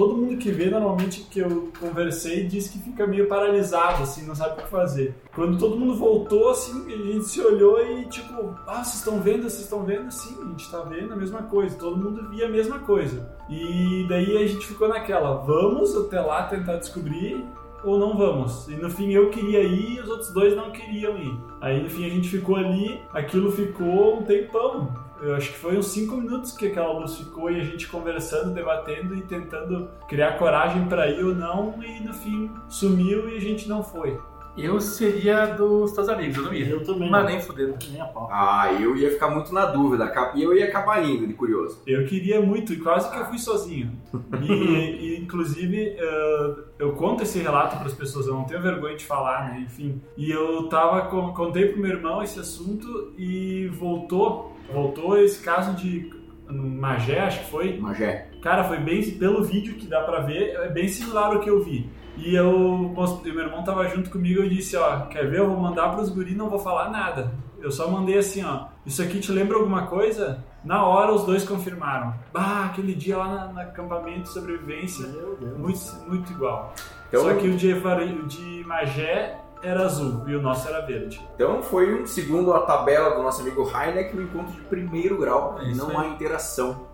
todo mundo que vê normalmente que eu conversei diz que fica meio paralisado, assim, não sabe o que fazer. Quando todo mundo voltou, assim, a gente se olhou e tipo, ah, vocês estão vendo, vocês estão vendo? Sim, a gente tá vendo a mesma coisa, todo mundo via a mesma coisa. E daí a gente ficou naquela, vamos até lá tentar descobrir ou não vamos. E no fim eu queria ir e os outros dois não queriam ir. Aí no fim a gente ficou ali, aquilo ficou um tempão. Eu acho que foi uns 5 minutos que aquela luz ficou e a gente conversando, debatendo e tentando criar coragem pra ir ou não, e no fim sumiu e a gente não foi. Eu seria dos teus amigos, eu não ia. Eu também. Mas nem fudendo. Nem a pau. Ah, eu ia ficar muito na dúvida. E eu ia acabar indo, de curioso. Eu queria muito, e quase que eu fui sozinho. E, e, inclusive, eh, eu conto esse relato para as pessoas, eu não tenho vergonha de falar, né? Enfim. E eu tava, con- contei pro meu irmão esse assunto e voltou, voltou esse caso de Magé, acho que foi. Magé. Cara, foi bem, pelo vídeo que dá pra ver, é bem similar ao que eu vi. E eu, meu irmão tava junto comigo e eu disse, ó, quer ver, eu vou mandar pros guris, não vou falar nada. Eu só mandei assim, ó, isso aqui te lembra alguma coisa? Na hora os dois confirmaram. Bah, aquele dia lá na, no acampamento de sobrevivência, Meu Deus. muito, muito igual. Então- Só que o de, o de Magé era azul e o nosso era verde. Então foi um, segundo a tabela do nosso amigo Heineck, um encontro de primeiro grau. É não há interação.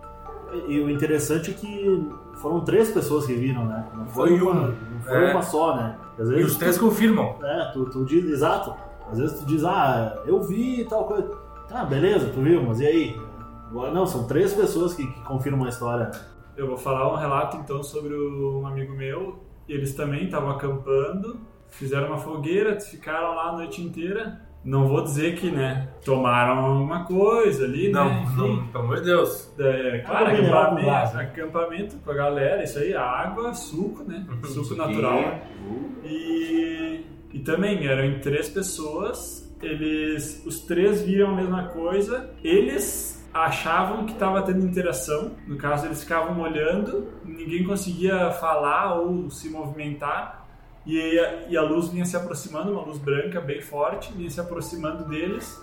E o interessante é que foram três pessoas que viram, né? Não foi, Foi uma, um. não foi É. uma só, né? Às E vezes os três confirmam. Tu, é, tu, tu diz, exato. Às vezes tu diz, ah, eu vi tal coisa. Tá, beleza, tu viu, mas e aí? Agora não, são três pessoas que, que confirmam a história. Eu vou falar um relato então sobre um amigo meu. Eles também estavam acampando, fizeram uma fogueira, ficaram lá a noite inteira. Não vou dizer que, né, tomaram alguma coisa ali, Não, né? enfim. não, pelo amor de Deus. É, claro, Água mineral com acampamento, gás, né? acampamento com a galera, isso aí, água, suco, né? Suco natural. E, e também eram em três pessoas, eles, os três viram a mesma coisa, eles achavam que estava tendo interação, no caso eles ficavam olhando, ninguém conseguia falar ou se movimentar, e a, e a luz vinha se aproximando, uma luz branca bem forte, vinha se aproximando deles.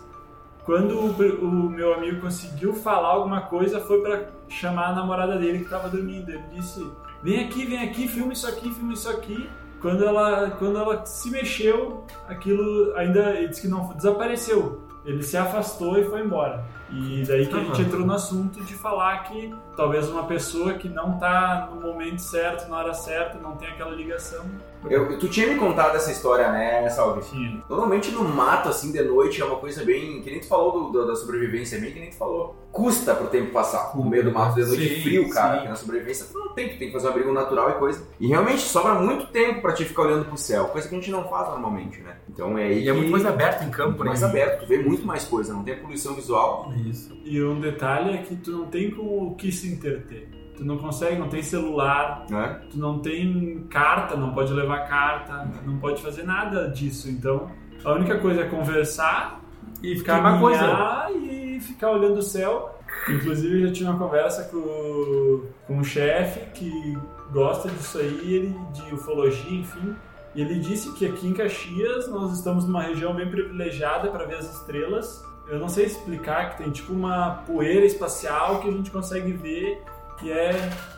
Quando o, o meu amigo conseguiu falar alguma coisa, foi para chamar a namorada dele que estava dormindo. Ele disse: Vem aqui, vem aqui, filma isso aqui, filma isso aqui. Quando ela, quando ela se mexeu, aquilo ainda ele disse que não desapareceu. Ele se afastou e foi embora. E daí que a gente entrou no assunto de falar que talvez uma pessoa que não tá no momento certo, na hora certa, não tem aquela ligação. Eu, tu tinha me contado essa história, né, Salve? Tinha. Normalmente no mato, assim, de noite, é uma coisa bem. Que nem tu falou do- do- da sobrevivência, é bem que nem tu falou. Custa pro tempo passar. No meio do mato de noite Sim, frio, cara. sim. Que na sobrevivência tu não tem, tu tem que fazer um abrigo natural e coisa. E realmente sobra muito tempo pra te ficar olhando pro céu, coisa que a gente não faz normalmente, né? Então é aí. E é muito mais aberto em campo, muito né? mais aberto, tu vê muito mais coisa, não tem poluição visual. Isso. E um detalhe é que tu não tem com o que se interter. Tu não consegue, não tem celular, Né? tu não tem carta, não pode levar carta, não pode fazer nada disso. Então, a única coisa é conversar, E ficar uma coisa. caminhar e ficar olhando o céu. Inclusive, eu já tive uma conversa com, o- com um chefe que gosta disso aí, ele, de ufologia, enfim. E ele disse que aqui em Caxias nós estamos numa região bem privilegiada para ver as estrelas. Eu não sei explicar que tem tipo uma poeira espacial que a gente consegue ver que é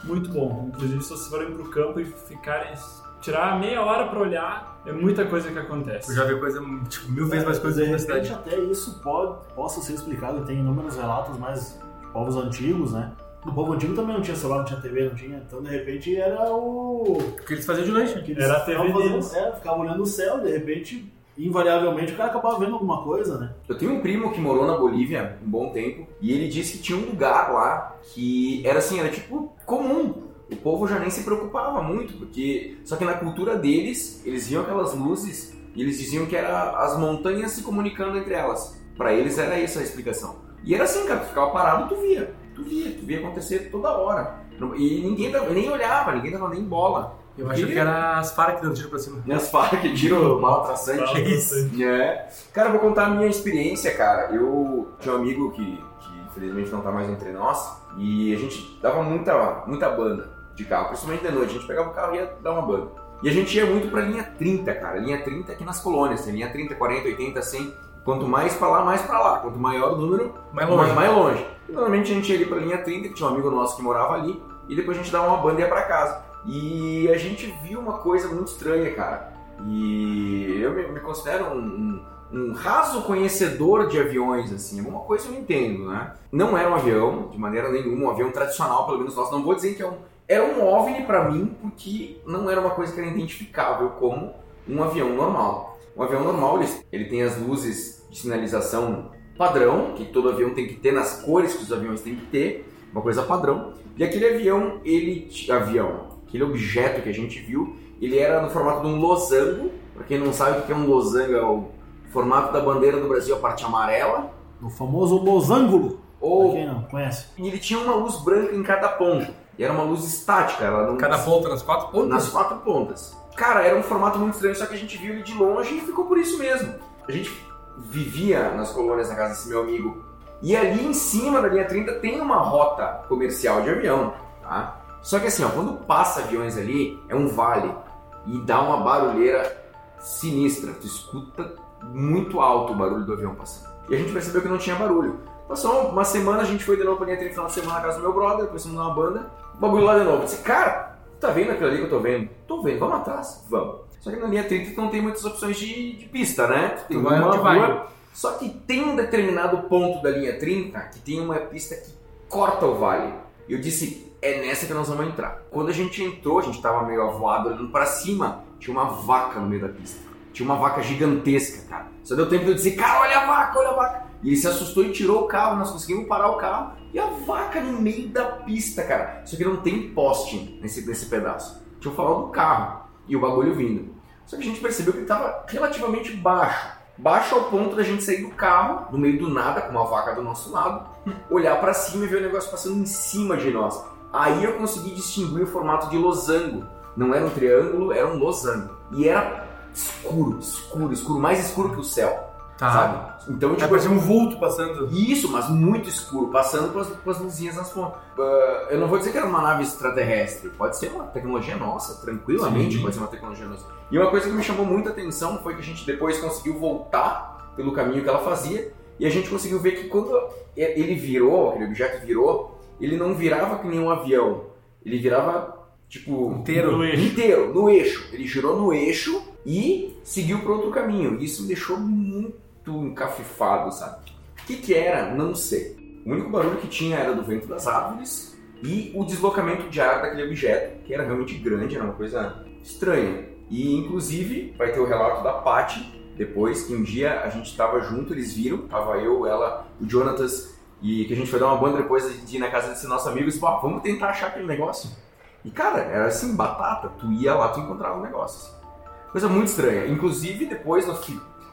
muito bom. Inclusive, se vocês forem pro campo e ficarem tirar meia hora para olhar, é muita coisa que acontece. Eu já vi coisa, tipo, mil vezes mais coisas de na repente cidade. até isso pode, possa ser explicado. Tem inúmeros relatos mais de povos antigos, né? No povo antigo também não tinha celular, não tinha TV, não tinha. Então de repente era o. O que eles faziam de lanche. Era a TV ficavam fazendo- deles. É, ficava olhando o céu, de repente, invariavelmente, o cara acabava vendo alguma coisa, né? Eu tenho um primo que morou na Bolívia um bom tempo e ele disse que tinha um lugar lá que era assim, era tipo comum. O povo já nem se preocupava muito, porque só que na cultura deles, eles viam aquelas luzes e eles diziam que era as montanhas se comunicando entre elas. Pra eles era essa a explicação. E era assim, cara, tu ficava parado, tu via, tu via, tu via acontecer toda hora. E ninguém nem olhava, ninguém dava nem bola. Eu acho que era as Farc dando tiro pra cima. Falas que [LAUGHS] tiro mal traçante. Bastante. É. Cara, eu vou contar a minha experiência, cara. Eu tinha um amigo que, que infelizmente não tá mais entre nós. E a gente dava muita, muita banda de carro, principalmente de noite. A gente pegava o carro e ia dar uma banda. E a gente ia muito pra linha 30, cara. Linha 30 aqui nas colônias. Tem linha 30, 40, 80, 100. Quanto mais pra lá, mais pra lá. Quanto maior o número, Mais mais, longe. mais longe. E, normalmente a gente ia ali pra linha 30, que tinha um amigo nosso que morava ali. E depois a gente dava uma banda e ia pra casa. E a gente viu uma coisa muito estranha, cara. E eu me, me considero um, um- um raso conhecedor de aviões, assim. Uma coisa eu entendo, né? Não era um avião, de maneira nenhuma, um avião tradicional, pelo menos nós. Não vou dizer que é um. Era um OVNI pra mim, porque não era uma coisa que era identificável como um avião normal. Um avião normal, ele, ele tem as luzes de sinalização padrão, que todo avião tem que ter, nas cores que os aviões têm que ter, uma coisa padrão. E aquele avião, ele. Avião, aquele objeto que a gente viu, ele era no formato de um losango. Pra quem não sabe o que é um losango, é o formato da bandeira do Brasil, a parte amarela. O famoso losângulo. Ou Pra quem não conhece. E ele tinha uma luz branca em cada ponta. E era uma luz estática, ela não. Cada ponta nas quatro pontas? Nas quatro pontas. Cara, era um formato muito estranho, só que a gente viu ele de longe e ficou por isso mesmo. A gente vivia nas colônias na casa desse meu amigo. E ali em cima da linha 30 tem uma rota comercial de avião, tá? Só que assim, ó, quando passa aviões ali, é um vale e dá uma barulheira sinistra. Tu escuta muito alto o barulho do avião passando. E a gente percebeu que não tinha barulho. Passou uma semana, a gente foi de novo pra linha 30 final de semana na casa do meu brother, começamos numa banda, o bagulho lá de novo. Eu disse, cara, tá vendo aquilo ali que eu tô vendo? Tô vendo, vamos atrás, vamos. Só que na linha 30 não tem muitas opções de, de pista, né? Tem Tu vai onde vai. Só que tem um determinado ponto da linha 30 que tem uma pista que corta o vale. E eu disse, é nessa que nós vamos entrar. Quando a gente entrou, a gente tava meio avoado olhando pra cima, tinha uma vaca no meio da pista. Tinha uma vaca gigantesca, cara. Só deu tempo de eu dizer, cara, olha a vaca, olha a vaca. E ele se assustou e tirou o carro, nós conseguimos parar o carro. E a vaca no meio da pista, cara. Só que não tem poste nesse, nesse pedaço. Tinha o farol do carro e o bagulho vindo. Só que a gente percebeu que ele tava relativamente baixo. Baixo ao ponto da gente sair do carro, no meio do nada, com uma vaca do nosso lado, [LAUGHS] olhar pra cima e ver o negócio passando em cima de nós. Aí eu consegui distinguir o formato de losango. Não era um triângulo, era um losango. E era escuro, escuro, escuro, mais escuro que o céu. Tá. Sabe? Então, Vai tipo, parecer um vulto passando. isso, mas muito escuro, passando com as, luzinhas nas pontas. Ah, eu não vou dizer que era uma nave extraterrestre, pode ser uma tecnologia nossa, tranquilamente Sim. pode ser uma tecnologia nossa. E uma coisa que me chamou muita atenção foi que a gente depois conseguiu voltar pelo caminho que ela fazia e a gente conseguiu ver que quando ele virou, aquele objeto virou, ele não virava que nem um avião, ele virava tipo Inteiro. No eixo. inteiro, no eixo. Ele girou no eixo e seguiu para outro caminho. Isso me deixou muito encafifado, sabe? O que, que era? Não sei. O único barulho que tinha era do vento das árvores e o deslocamento de ar daquele objeto, que era realmente grande, era uma coisa estranha. E inclusive vai ter o relato da Patty depois, que um dia a gente estava junto, eles viram, tava eu, ela, o Jonatas, e que a gente foi dar uma banda depois de ir na casa desse nosso amigo e disse, "Pô, vamos tentar achar aquele negócio. E cara, era assim, batata, tu ia lá, tu encontrava um negócio. assim. Coisa muito estranha. Inclusive, depois,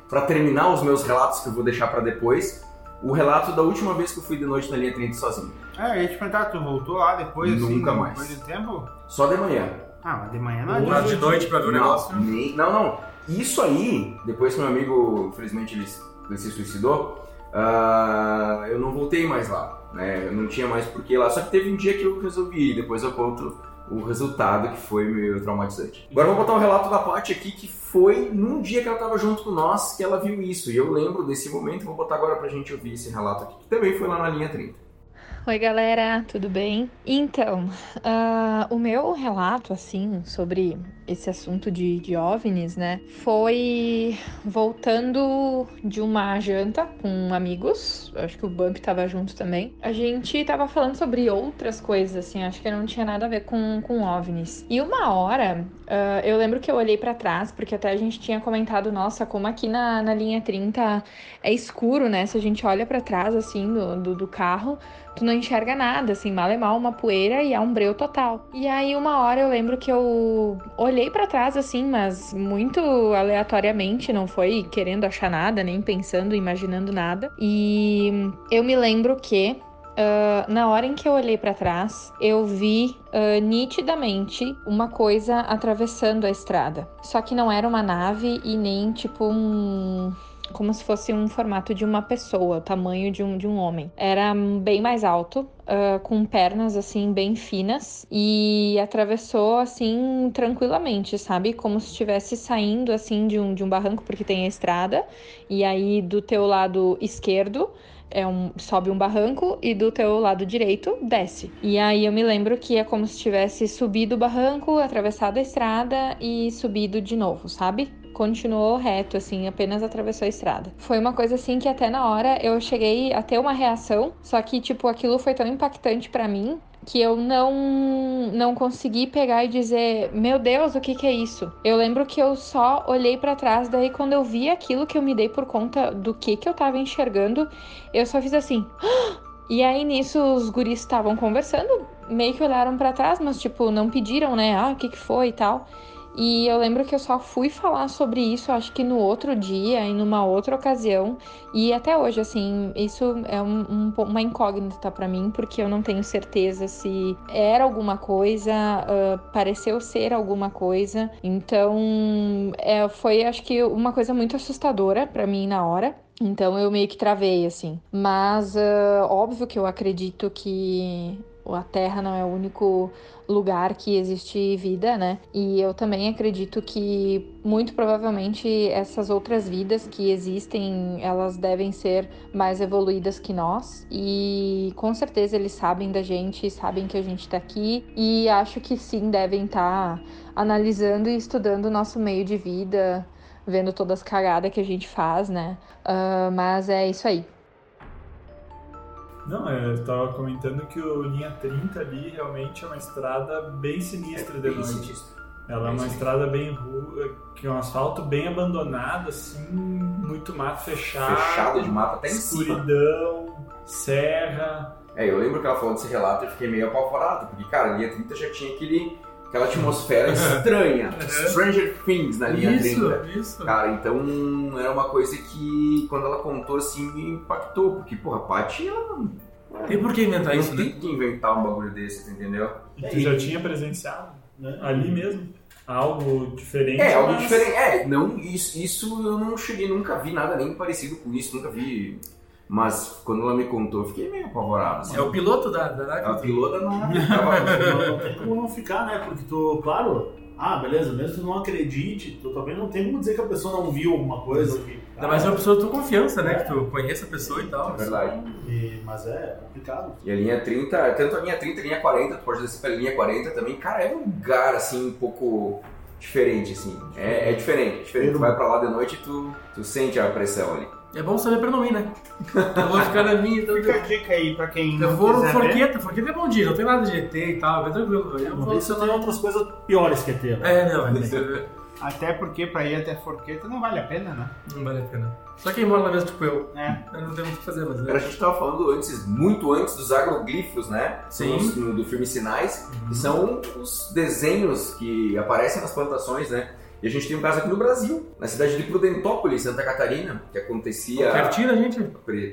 pra terminar os meus relatos que eu vou deixar pra depois, o relato da última vez que eu fui de noite na linha 30 sozinho. É, eu ia te perguntar, tu voltou lá depois, assim, Nunca mais. depois de tempo? Só de manhã. Ah, mas de manhã não adianta. de noite pra ver o negócio. nem- não, não. Isso aí, depois que meu amigo, infelizmente, ele, ele se suicidou, ah, eu não voltei mais lá. Né? Eu não tinha mais porquê ir lá. Só que teve um dia que eu resolvi ir. Depois eu conto o resultado que foi meio traumatizante. Agora vou botar o relato da Paty aqui, que foi num dia que ela estava junto com nós que ela viu isso. E eu lembro desse momento, vou botar agora pra gente ouvir esse relato aqui, que também foi lá na linha 30. Oi, galera, tudo bem? Então, ah, o meu relato, assim, sobre esse assunto de, de OVNIs, né, foi voltando de uma janta com amigos, acho que o Bump tava junto também. A gente tava falando sobre outras coisas, assim, acho que não tinha nada a ver com, com OVNIs. E uma hora, ah, eu lembro que eu olhei pra trás, porque até a gente tinha comentado, nossa, como aqui na, na linha 30 é escuro, né, se a gente olha pra trás, assim, do, do, do carro, tu não enxerga nada, assim, mal é mal uma poeira e é um breu total. E aí uma hora eu lembro que eu olhei pra trás assim, mas muito aleatoriamente, não foi querendo achar nada, nem pensando, imaginando nada. E eu me lembro que ah, na hora em que eu olhei pra trás, eu vi ah, nitidamente uma coisa atravessando a estrada. Só que não era uma nave e nem tipo um como se fosse um formato de uma pessoa, o tamanho de um, de um homem. Era bem mais alto, ah, com pernas assim bem finas e atravessou assim tranquilamente, sabe? Como se estivesse saindo assim de um, de um barranco, porque tem a estrada, e aí do teu lado esquerdo é um, sobe um barranco e do teu lado direito desce. E aí eu me lembro que é como se tivesse subido o barranco, atravessado a estrada e subido de novo, sabe? Continuou reto, assim, apenas atravessou a estrada. Foi uma coisa assim que até na hora eu cheguei a ter uma reação, só que, tipo, aquilo foi tão impactante pra mim que eu não não consegui pegar e dizer, meu Deus, o que que é isso? Eu lembro que eu só olhei pra trás, daí quando eu vi aquilo que eu me dei por conta do que que eu tava enxergando, eu só fiz assim. E aí nisso os guris estavam conversando, meio que olharam pra trás, mas tipo, não pediram, né? Ah, o que que foi e tal. E eu lembro que eu só fui falar sobre isso, acho que no outro dia, em numa outra ocasião. E até hoje, assim, isso é um- um- uma incógnita pra mim, porque eu não tenho certeza se era alguma coisa, ah, pareceu ser alguma coisa. Então, é, foi, acho que, uma coisa muito assustadora pra mim na hora. Então eu meio que travei, assim. Mas ah, óbvio que eu acredito que a Terra não é o único lugar que existe vida, né? E eu também acredito que muito provavelmente essas outras vidas que existem, elas devem ser mais evoluídas que nós. E com certeza eles sabem da gente, sabem que a gente tá aqui e acho que sim devem estar analisando e estudando o nosso meio de vida, vendo todas as cagadas que a gente faz, né? Ah, mas é isso aí. Não, eu tava comentando que o linha 30 ali realmente é uma estrada bem sinistra de Bem noite. sinistro. Ela é uma estrada bem rua, que é um asfalto bem abandonado, assim, muito mato fechado, Fechado de mata até em cima. escuridão, serra. É, eu lembro que ela falou desse relato e eu fiquei meio apavorado, porque, cara, a linha 30 já tinha aquele, aquela atmosfera estranha. Stranger Things na linha Isso, 30. isso. Cara, então era uma coisa que quando ela contou assim me impactou, porque, porra, a Paty, ela não, Tem por que inventar não isso, né? tem que inventar um bagulho desse, entendeu? E tu já tinha presenciado né? ali mesmo? Algo diferente. É, algo mas- diferente. É, não, isso, isso eu não cheguei, nunca vi nada nem parecido com isso, nunca vi. Mas quando ela me contou, eu fiquei meio apavorado. Assim. É o piloto da, da nave. Ela pilota na nave. tava- Não, tem como não ficar, né? Porque tu, claro, ah, beleza, mesmo que tu não acredite, tu também não tem como dizer que a pessoa não viu alguma coisa. Que, Ainda mais é uma pessoa de tua confiança, né? Que tu conheça a pessoa e tal. É verdade. E- mas é complicado. E a linha 30, tanto a linha 30 e a linha 40, tu pode descer pela linha 40 também, cara, é um lugar assim um pouco diferente, assim. É, é diferente, é diferente. Tu vai pra lá de noite e tu, tu sente a pressão ali. É bom saber pra não ir, né? Eu vou ficar na minha, então. Fica a dica aí pra quem não Eu vou no. Forqueta, Forqueta é bom dia, não tem nada de GT e tal, é tranquilo. Eu Não vou se tem outras coisas piores que ter. Né? É, não, é, Até porque pra ir até Forqueta não vale a pena, né? não vale a pena. Só quem mora lá mesmo, tipo eu, É. eu não tenho muito o que fazer, mas Cara, a é. gente tava falando antes, muito antes dos agroglifos, né? Sim. Os- do filme Sinais, que são os desenhos que aparecem nas plantações, né? E a gente tem um caso aqui no Brasil, na cidade de Prudentópolis, Santa Catarina, que acontecia Pertinho da gente.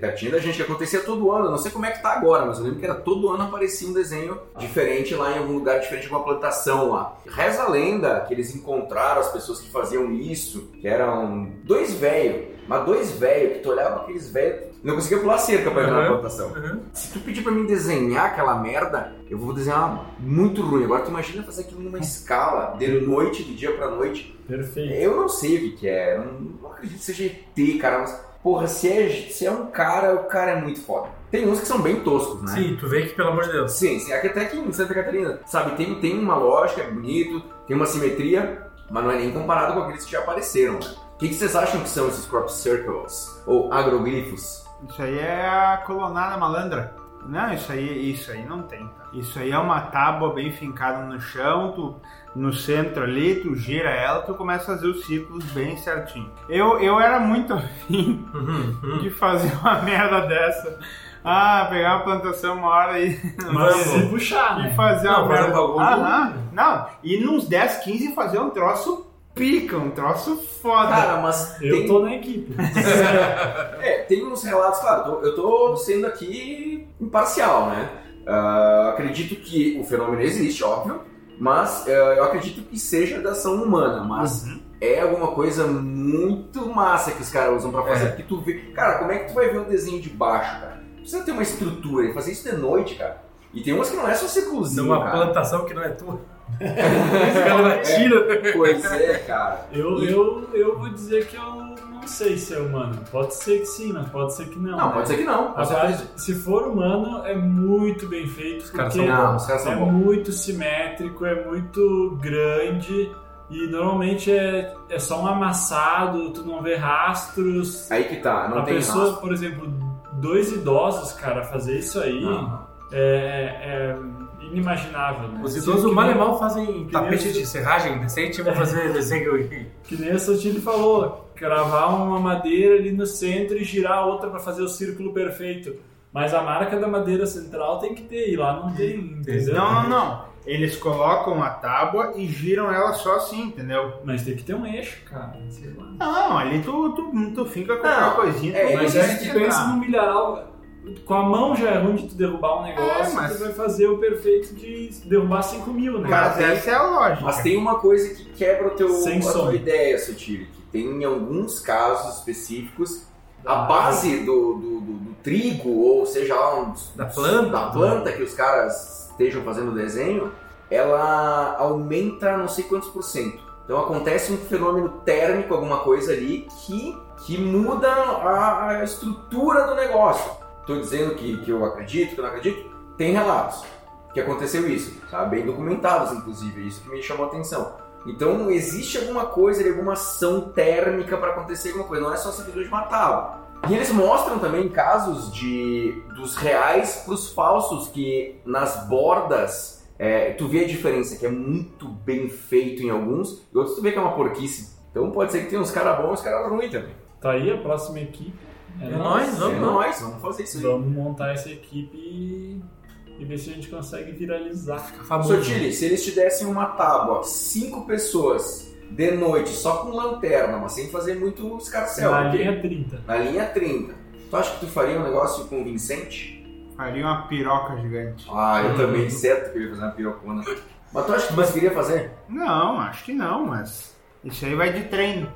pertinho da gente, que acontecia todo ano. Eu não sei como é que tá agora, mas eu lembro que era todo ano aparecia um desenho diferente lá em algum lugar diferente, uma plantação lá. Reza a lenda que eles encontraram as pessoas que faziam isso, que eram dois velhos, mas dois velhos, que tu olhava aqueles velhos, não conseguia pular cerca pra entrar na Uhum. plantação. Uhum. Se tu pedir pra mim desenhar aquela merda, eu vou desenhar muito ruim. Agora tu imagina fazer aquilo numa escala, de noite, de dia pra noite. Perfeito. Eu não sei o que, que é, eu não, acredito que seja ET, cara, mas, porra, se é, se é um cara, o cara é muito foda. Tem uns que são bem toscos, né? Sim, tu vê que, pelo amor de Deus. Sim, sim, até aqui em Santa Catarina, sabe, tem, tem uma lógica, é bonito, tem uma simetria, mas não é nem comparado com aqueles que já apareceram, né? O que, que vocês acham que são esses crop circles, ou agroglifos? Isso aí é a colonada malandra. Não, isso aí, isso aí não tem. Tá? Isso aí é uma tábua bem fincada no chão, tu, no centro ali, tu gira ela, tu começa a fazer os círculos bem certinho. Eu, eu era muito [LAUGHS] afim de fazer uma merda dessa. Ah, pegar uma plantação uma hora e, [LAUGHS] Mas se puxar, e né? fazer Não, uma merda. bagulho. Aham, não, e nos 10, 15 fazer um troço pica, um troço foda. Cara, mas Eu tem, tô na equipe. [LAUGHS] é, tem uns relatos, claro, eu tô- sendo aqui imparcial, né? Ah, acredito que o fenômeno existe, óbvio, mas eh, eu acredito que seja da ação humana, mas é alguma coisa muito massa que os caras usam pra fazer, É. porque tu vê... Cara, como é que tu vai ver o desenho de baixo, cara? Precisa ter uma estrutura, e fazer isso de noite, cara. E tem umas que não é só círculozinho, Numa cara. plantação que não é tua. Esse cara vai tira. Pois é, cara. Eu, eu, eu vou dizer que eu não sei se é humano. Pode ser que sim, mas pode ser que não. Não, né? pode ser que não. certeza. se for humano, é muito bem feito. Os caras porque são Não, os caras são é bons. muito simétrico, é muito grande. E normalmente é, é só um amassado, tu não vê rastros. Aí que tá, não a tem pessoa, rastro. por exemplo, dois idosos, cara, fazer isso aí Não. é, é inimaginável, né? Os idosos que mal e mal fazem tapete nem- de serragem decente, vão fazer desenho e... Que nem o Sotile falou, cravar uma madeira ali no centro e girar a outra para fazer o círculo perfeito. Mas a marca da madeira central tem que ter, e lá não tem, entendeu? Não, não, não. Eles colocam a tábua e giram ela só assim, entendeu? Mas tem que ter um eixo, cara. Sei lá. Não, ali tu, tu, tu fica com Não, qualquer coisinha. é, Mas é que sentar. pensa no milharal. Com a mão já é ruim de tu derrubar um negócio, É, mas- tu vai fazer o perfeito de derrubar 5 mil, né? Mas tem- essa é a lógica. Mas tem uma coisa que quebra o teu, Sem a tua som. ideia, Sotiri, que tem em alguns casos específicos a base do, do, do- do trigo, ou seja lá, um, Da planta. da planta que os caras estejam fazendo o desenho, ela aumenta não sei quantos por cento. Então acontece um fenômeno térmico, alguma coisa ali, que, que muda a, a estrutura do negócio. Estou dizendo que, que eu acredito, que eu não acredito. Tem relatos que aconteceu isso, sabe? bem documentados, inclusive, é isso que me chamou a atenção. Então existe alguma coisa, alguma ação térmica para acontecer alguma coisa, não é só simplesmente matá-lo. E eles mostram também casos de dos reais para os falsos, que nas bordas é, tu vê a diferença, que é muito bem feito em alguns, e outros tu vê que é uma porquice. Então pode ser que tenha uns caras bons e uns caras ruins também. Tá aí a próxima equipe. É nóis, É vamos. nóis, vamos fazer isso aí. Vamos montar essa equipe e, e ver se a gente consegue viralizar. Famoso. Sotile, se eles te dessem uma tábua, cinco pessoas, de noite, só com lanterna, mas sem fazer muito escarcel. Na porque- linha 30. na linha 30. Tu acha que tu faria um negócio convincente? Faria uma piroca gigante. Ah, eu Uhum. também, certo que eu ia fazer uma pirocona. Mas tu acha que tu conseguiria fazer? Não, acho que não, mas isso aí vai de treino.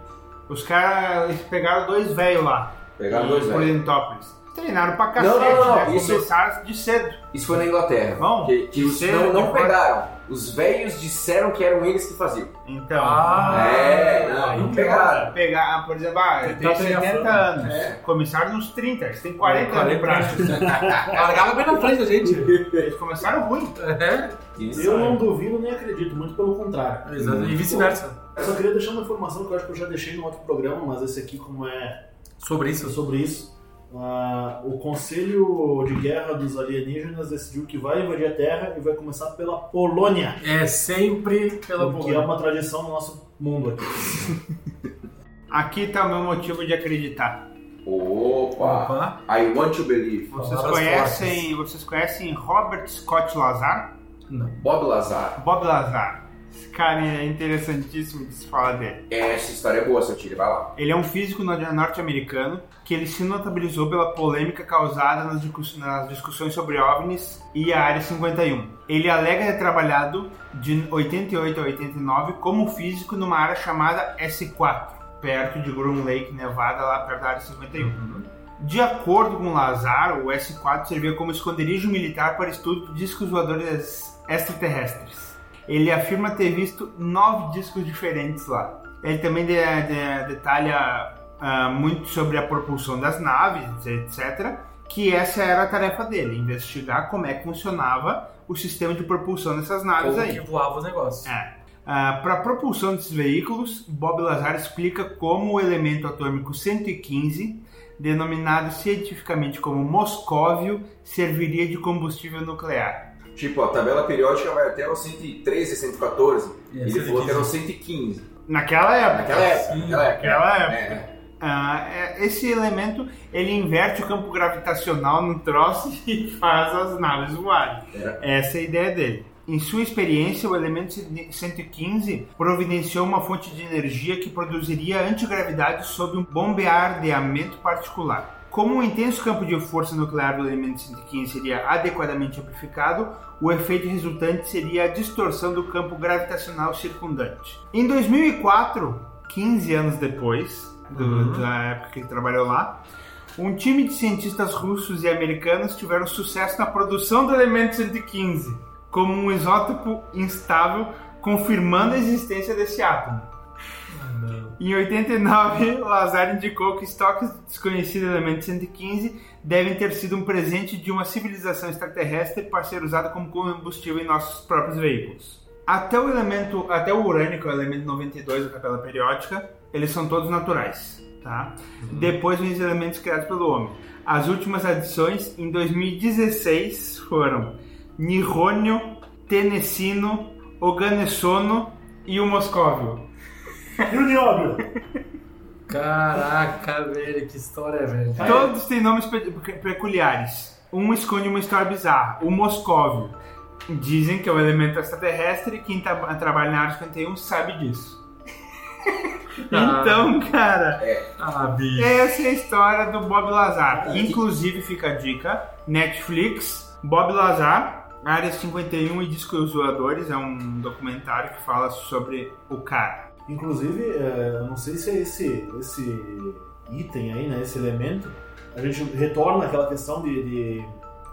Os caras pegaram dois velhos lá. Pegaram dois velhos. Polidentópolis. Treinaram pra cacete, Não, não, não, né? isso- Começaram de cedo. Isso foi na Inglaterra. Bom, que, que os cedo, não, não depois- pegaram. Os velhos disseram que eram eles que faziam. Então, Ah, é, não, aí não que pegaram. pegar, por exemplo, ah, eu tenho Tentar pegar 70 fama. anos. É. Começaram nos 30, eles têm 40, 40 anos de prática. [LAUGHS] Bem na frente da gente. Eles começaram ruim. É, Isso. Eu não duvido nem acredito, muito pelo contrário. exato. E vice-versa. Eu só queria deixar uma informação que eu acho que eu já deixei no outro programa, mas esse aqui, como é Sobre isso. sobre isso, ah, o Conselho de Guerra dos Alienígenas decidiu que vai invadir a Terra e vai começar pela Polônia, É sempre pela que é Polônia. uma tradição no nosso mundo aqui. [LAUGHS] Aqui tá o meu motivo de acreditar. Opa! Opa. I want to believe. Vocês Palavras conhecem, vocês conhecem Robert Scott Lazar? Bob Lazar. Bob Lazar. Esse cara é interessantíssimo de se falar dele. Essa história é boa, Sotile. Vai lá. Ele é um físico no- norte-americano que ele se notabilizou pela polêmica causada nas, nas discussões sobre OVNIs e a Área 51. Ele alega ter trabalhado de 88 a 89 como físico numa área chamada S4, perto de Groom Lake, Nevada, lá perto da Área 51. De acordo com Lazar, o S4 servia como esconderijo militar para estudo de discos voadores extraterrestres. Ele afirma ter visto nove discos diferentes lá. Ele também de- de- detalha ah, muito sobre a propulsão das naves, etc. Que essa era a tarefa dele, investigar como é que funcionava o sistema de propulsão dessas naves Como aí. que voava os negócios. É. Para a propulsão desses veículos, Bob Lazar explica como o elemento atômico 115, denominado cientificamente como moscóvio, serviria de combustível nuclear. Tipo, a tabela periódica vai até o 113, 114. É, Ele falou que era o 115. Naquela época. Naquela época. Naquela época. Naquela época. É. Ah, é- esse elemento ele inverte o campo gravitacional no troço [LAUGHS] e faz as naves voarem. É. Essa é a ideia dele. Em sua experiência, o elemento 115 providenciou uma fonte de energia que produziria antigravidade sob um bombardeamento particular. Como o intenso campo de força nuclear do elemento 115 seria adequadamente amplificado, o efeito resultante seria a distorção do campo gravitacional circundante. Em 2004, 15 anos depois do- da época que ele trabalhou lá, um time de cientistas russos e americanos tiveram sucesso na produção do elemento 115 como um isótopo instável, confirmando a existência desse átomo. Em 89, Lazar indicou que estoques desconhecidos do elemento 115 devem ter sido um presente de uma civilização extraterrestre para ser usado como combustível em nossos próprios veículos. Até o elemento, até o urânio, que é o elemento 92 da tabela periódica, eles são todos naturais, tá? Depois vem os elementos criados pelo homem. As últimas adições em 2016 foram Nirônio, Tenessino, Oganessono e o Moscóvio. E o nióbio? Caraca, velho, que história, velho. Todos têm nomes pe- pe- peculiares. Um esconde uma história bizarra. O Moscóvio. Dizem que é um elemento extraterrestre e quem tá, trabalha na área 51 sabe disso. então, cara, Ah, bicho. essa é a história do Bob Lazar. Inclusive, fica a dica: Netflix, Bob Lazar, Área 51 e Discos Voadores. É um documentário que fala sobre o cara. Inclusive, é, eu não sei se é esse, esse item aí, né, esse elemento, a gente retorna àquela questão de, de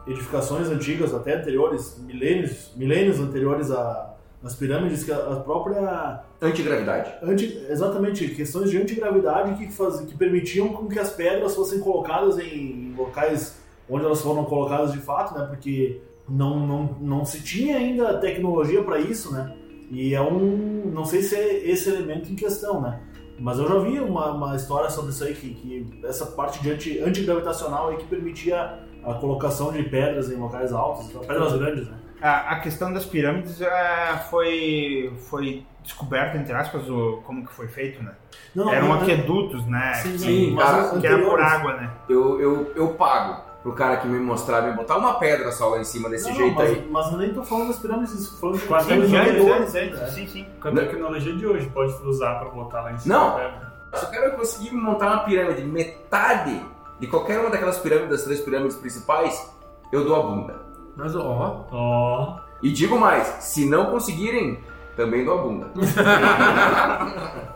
edificações antigas, até anteriores, milênios, milênios anteriores a- às pirâmides, que a, a própria Antigravidade. Anti, exatamente, questões de antigravidade que, faz, que permitiam com que as pedras fossem colocadas em locais onde elas foram colocadas de fato, né? Porque não, não, não se tinha ainda tecnologia para isso, né? E é um. Não sei se é esse elemento em questão, né? Mas eu já vi uma, uma história sobre isso aí, que, que essa parte de anti, antigravitacional aí que permitia a colocação de pedras em locais altos, então, pedras grandes, né? A, a questão das pirâmides é, foi, foi descoberta, entre aspas, o, como que foi feito, né? Não, Eram não, aquedutos, né? Sim, que, sim, mas que era por água, né? Eu, eu, eu pago pro cara que me mostrar, me botar uma pedra só lá em cima desse Não, jeito mas, aí. mas eu nem tô falando das pirâmides, tô falando de anteriores, antes, antes, né? sim, sim. Com a tecnologia de hoje, pode usar pra botar lá em cima. Não. da pedra. Se o cara conseguir montar uma pirâmide, metade de qualquer uma daquelas pirâmides, das três pirâmides principais, eu dou a bunda. Mas, ó, Ó, E digo mais, se não conseguirem, também dou a bunda. [LAUGHS]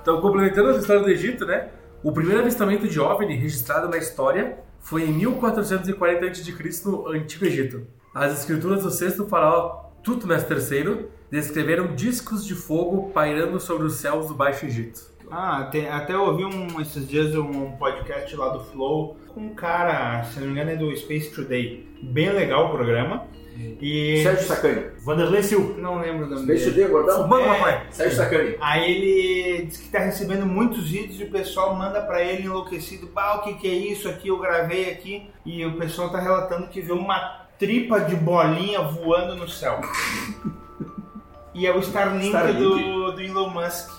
Então, complementando as histórias do Egito, né? O primeiro avistamento de OVNI registrado na história foi em 1440 a.C. no Antigo Egito. As escrituras do sexto faraó Tutmés III descreveram discos de fogo pairando sobre os céus do Baixo Egito. Ah, até ouvi um, esses dias um podcast lá do Flow com um cara, se não me engano é do Space Today. Bem legal o programa. E. Sérgio Sacani. Vanderlei Silva. Não lembro o nome Deixa eu dele. ver, gordão. Fumando, É. papai! Sérgio Sacani. Aí ele diz que tá recebendo muitos vídeos e o pessoal manda pra ele enlouquecido. Bah, o que que é isso aqui? Eu gravei aqui. E o pessoal tá relatando que vê uma tripa de bolinha voando no céu. E é o Starlink, Starlink. Do, do Elon Musk.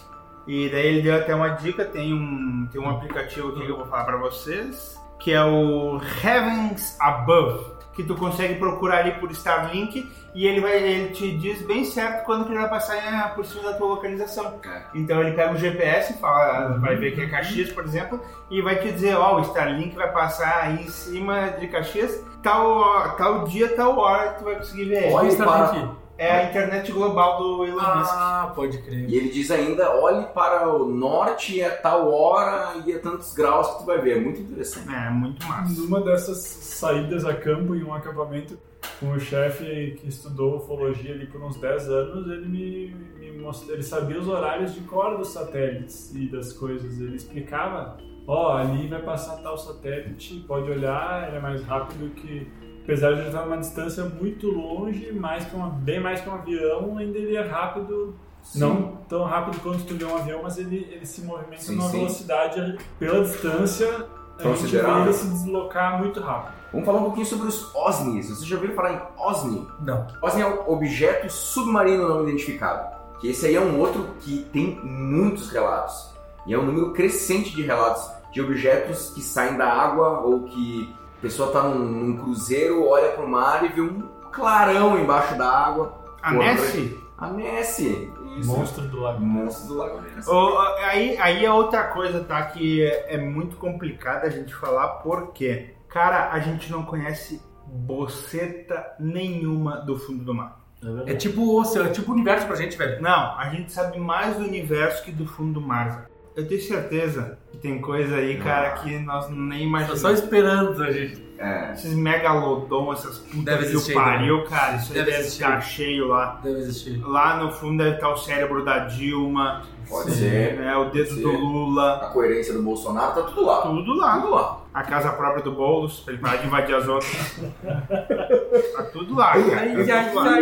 E daí ele deu até uma dica, tem um, tem um aplicativo aqui que eu vou falar pra vocês, que é o Heavens Above, que tu consegue procurar ali por Starlink e ele vai ele te diz bem certo quando que ele vai passar por cima da tua localização. É. Então ele pega o GPS, fala, vai ver que é Caxias, por exemplo, e vai te dizer, ó, o Starlink vai passar aí em cima de Caxias, tal, tal dia, tal hora tu vai conseguir ver ele. Olha, Starlink. É a internet global do Elon Musk. Ah, pode crer. E ele diz ainda, olhe para o norte a tal hora e a tantos graus que tu vai ver. É muito interessante. É, muito massa. numa dessas saídas a campo em um acampamento com o chefe que estudou ufologia ali por uns 10 anos, ele me, me mostrou, ele sabia os horários de cor dos satélites e das coisas. Ele explicava, ó, ali vai passar tal satélite, pode olhar, ele é mais rápido que apesar de ele estar numa distância muito longe, mais que uma, bem mais que um avião, ainda ele é rápido Não tão rápido quanto tu vê um avião, mas ele, ele se movimenta Sim, numa sim. velocidade pela distância. A gente vê Considerável. ele se deslocar muito rápido. Vamos falar um pouquinho sobre os OSNIs. Vocês já ouviram falar em OSNI? Não. OSNI é o Objeto Submarino Não Identificado. Que esse aí é um outro que tem muitos relatos. E é um número crescente de relatos de objetos que saem da água ou que a pessoa está num, num cruzeiro, olha para o mar e vê um clarão embaixo da água. A Pô, Nessie? A Nessie. Isso. Monstro do lago. Monstro do Lago Ness. Ô, aí, aí é outra coisa, tá? Que é, é muito complicada a gente falar, porque, cara, a gente não conhece boceta nenhuma do fundo do mar. É tipo o oceano, é tipo o universo pra gente, velho. Não, a gente sabe mais do universo que do fundo do mar. Eu tenho certeza que tem coisa aí, cara, que nós nem Tô imaginamos. só esperando a gente. É. Esses megalodon, essas putas Deve que existir o pariu, cara, isso aí Deve deve existir. estar cheio lá. Deve existir. Lá no fundo deve estar o cérebro da Dilma, Pode ser. né, o dedo Pode do ser. Lula, A coerência do Bolsonaro tá tudo lá. tudo lá. Tudo lá. A casa própria do Boulos, pra ele parar de invadir as outras. [LAUGHS] tá tudo lá, cara. Tá tudo lá.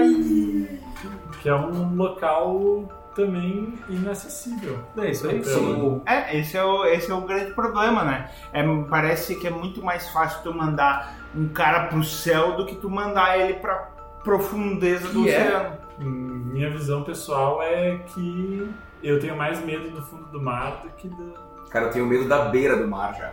Que é um local também inacessível. É isso aí. Então, É, esse é, o, esse é o grande problema, né? É, parece que é muito mais fácil tu mandar um cara pro céu do que tu mandar ele pra profundeza do Que é? oceano. Minha visão pessoal é que eu tenho mais medo do fundo do mar do que do. Cara, eu tenho medo da beira do mar já.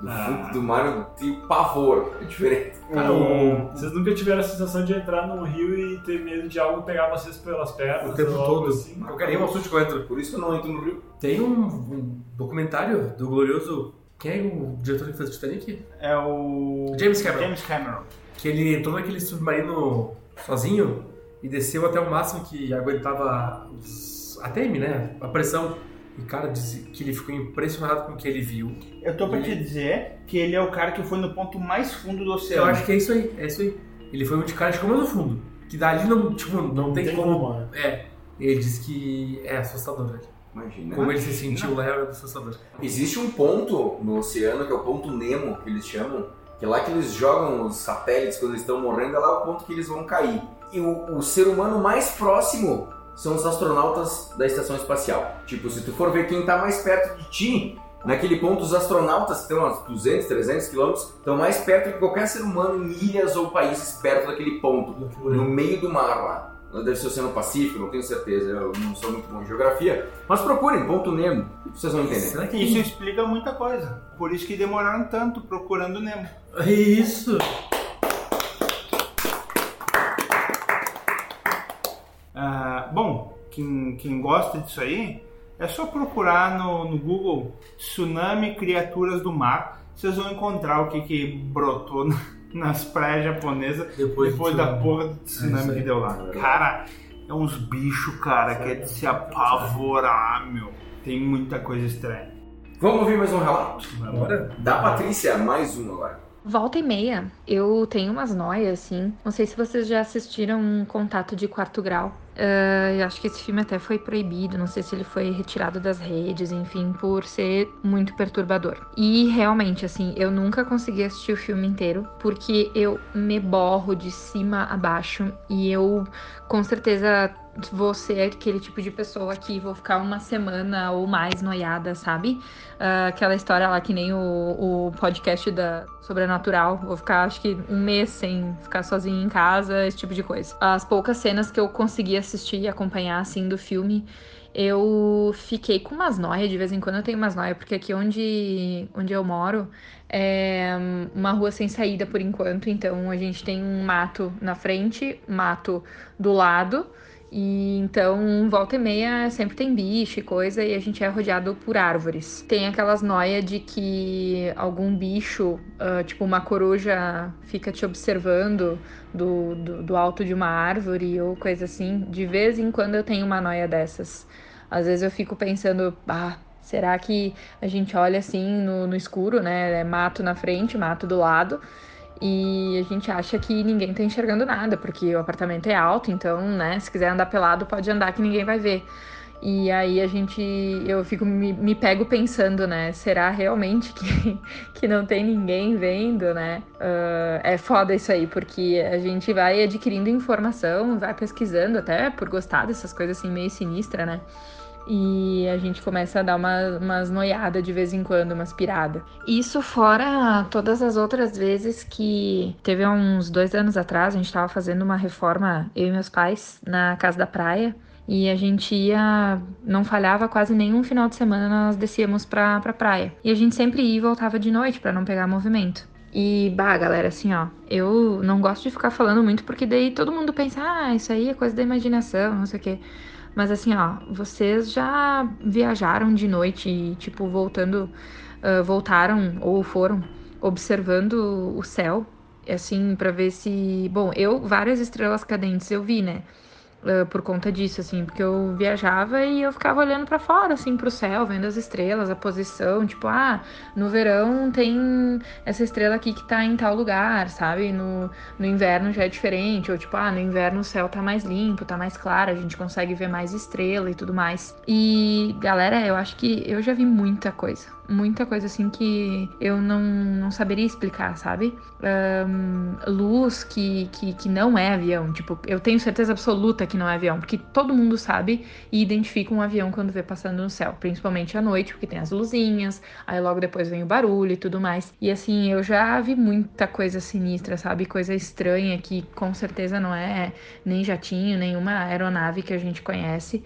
Do Ah. fundo do mar eu tenho pavor. É diferente. [LAUGHS] Cara, o- vocês nunca tiveram a sensação de entrar num rio e ter medo de algo pegar vocês pelas pernas? O tempo todo. Assim? Qualquer rio, um assunto que eu entro. Por isso que eu não entro no rio. Tem um, um documentário do glorioso. Quem é o diretor que fez Titanic? É o. James Cameron. James Cameron. Que ele entrou naquele submarino sozinho e desceu até o máximo que aguentava os- a TM, né? A pressão. E, cara, diz que ele ficou impressionado com o que ele viu. Eu tô pra te dizer que ele é o cara que foi no ponto mais fundo do oceano. Eu acho que é isso aí, é isso aí. Ele foi um de cara que no fundo. Que dali não, tipo, não, tem, como. né? É. Ele disse que é assustador, velho. Imagina. Como ele se sentiu lá é assustador. Existe um ponto no oceano que é o ponto Nemo, que eles chamam, que é lá que eles jogam os satélites quando eles estão morrendo, é lá o ponto que eles vão cair. E o, o ser humano mais próximo são os astronautas da estação espacial. Tipo, se tu for ver quem tá mais perto de ti, naquele ponto os astronautas que estão a 200, 300 quilômetros, estão mais perto que qualquer ser humano em ilhas ou países perto daquele ponto, no meio do mar lá. Deve ser o Oceano Pacífico, não tenho certeza, eu não sou muito bom em geografia. Mas procurem, ponto Nemo, vocês vão entender. Será que Isso explica muita coisa. Por isso que demoraram tanto procurando Nemo. Isso! Ah, bom, quem, quem gosta disso aí, é só procurar no, no Google Tsunami Criaturas do Mar. Vocês vão encontrar o que, que brotou na- nas praias japonesas Depois, depois da porra do É tsunami aí. que deu lá. Cara, é uns bichos, cara, que é de se apavorar, meu. Tem muita coisa estranha. Vamos ouvir mais um relato? Agora? Da Patrícia, mais um agora. Volta e meia, eu tenho umas noias, assim. Não sei se vocês já assistiram um Contato de Quarto Grau. Eu acho que esse filme até foi proibido, não sei se ele foi retirado das redes, enfim, por ser muito perturbador. E realmente, assim, eu nunca consegui assistir o filme inteiro, porque eu me borro de cima a baixo e eu com certeza vou ser aquele tipo de pessoa que vou ficar uma semana ou mais noiada, sabe? Ah, aquela história lá que nem o, o podcast da Sobrenatural. Vou ficar, acho que, um mês sem ficar sozinha em casa, esse tipo de coisa. As poucas cenas que eu consegui assistir e acompanhar, assim, do filme, eu fiquei com umas noias. De vez em quando eu tenho umas noias, porque aqui onde, onde eu moro é uma rua sem saída por enquanto. Então a gente tem um mato na frente, mato do lado. E então, volta e meia, sempre tem bicho e coisa, e a gente é rodeado por árvores. Tem aquelas noias de que algum bicho, ah, tipo uma coruja, fica te observando do, do, do alto de uma árvore ou coisa assim. De vez em quando eu tenho uma noia dessas. Às vezes eu fico pensando, ah, será que a gente olha assim no, no escuro, né? É mato na frente, mato do lado e a gente acha que ninguém tá enxergando nada, porque o apartamento é alto, então, né, se quiser andar pelado, pode andar que ninguém vai ver. E aí a gente, eu fico, me, me pego pensando, né, será realmente que, [LAUGHS] que não tem ninguém vendo, né? Ah, é foda isso aí, porque a gente vai adquirindo informação, vai pesquisando, até por gostar dessas coisas assim meio sinistra, né? E a gente começa a dar uma, umas noiadas de vez em quando, umas piradas. Isso fora todas as outras vezes que teve uns dois anos atrás, a gente tava fazendo uma reforma, eu e meus pais, na casa da praia. E a gente ia, não falhava quase nenhum final de semana, nós descíamos pra, pra praia. E a gente sempre ia e voltava de noite pra não pegar movimento. E, bah, galera, assim, ó, eu não gosto de ficar falando muito porque daí todo mundo pensa, ah, isso aí é coisa da imaginação, não sei o quê. Mas assim, ó, vocês já viajaram de noite e, tipo, voltando, ah, voltaram ou foram observando o céu, assim, pra ver se. Bom, eu, várias estrelas cadentes eu vi, né? Ah, por conta disso, assim, porque eu viajava e eu ficava olhando pra fora, assim, pro céu, vendo as estrelas, a posição, tipo, ah, no verão tem essa estrela aqui que tá em tal lugar, sabe? No, no inverno já é diferente, ou tipo, ah, no inverno o céu tá mais limpo, tá mais claro, a gente consegue ver mais estrela e tudo mais. E, galera, eu acho que eu já vi muita coisa. Muita coisa assim que eu não, não saberia explicar, sabe? Ahn, luz que, que, que não é avião. Tipo, eu tenho certeza absoluta que não é avião, porque todo mundo sabe e identifica um avião quando vê passando no céu, principalmente à noite, porque tem as luzinhas, aí logo depois vem o barulho e tudo mais. E assim, eu já vi muita coisa sinistra, sabe? Coisa estranha que com certeza não é nem jatinho, nenhuma aeronave que a gente conhece.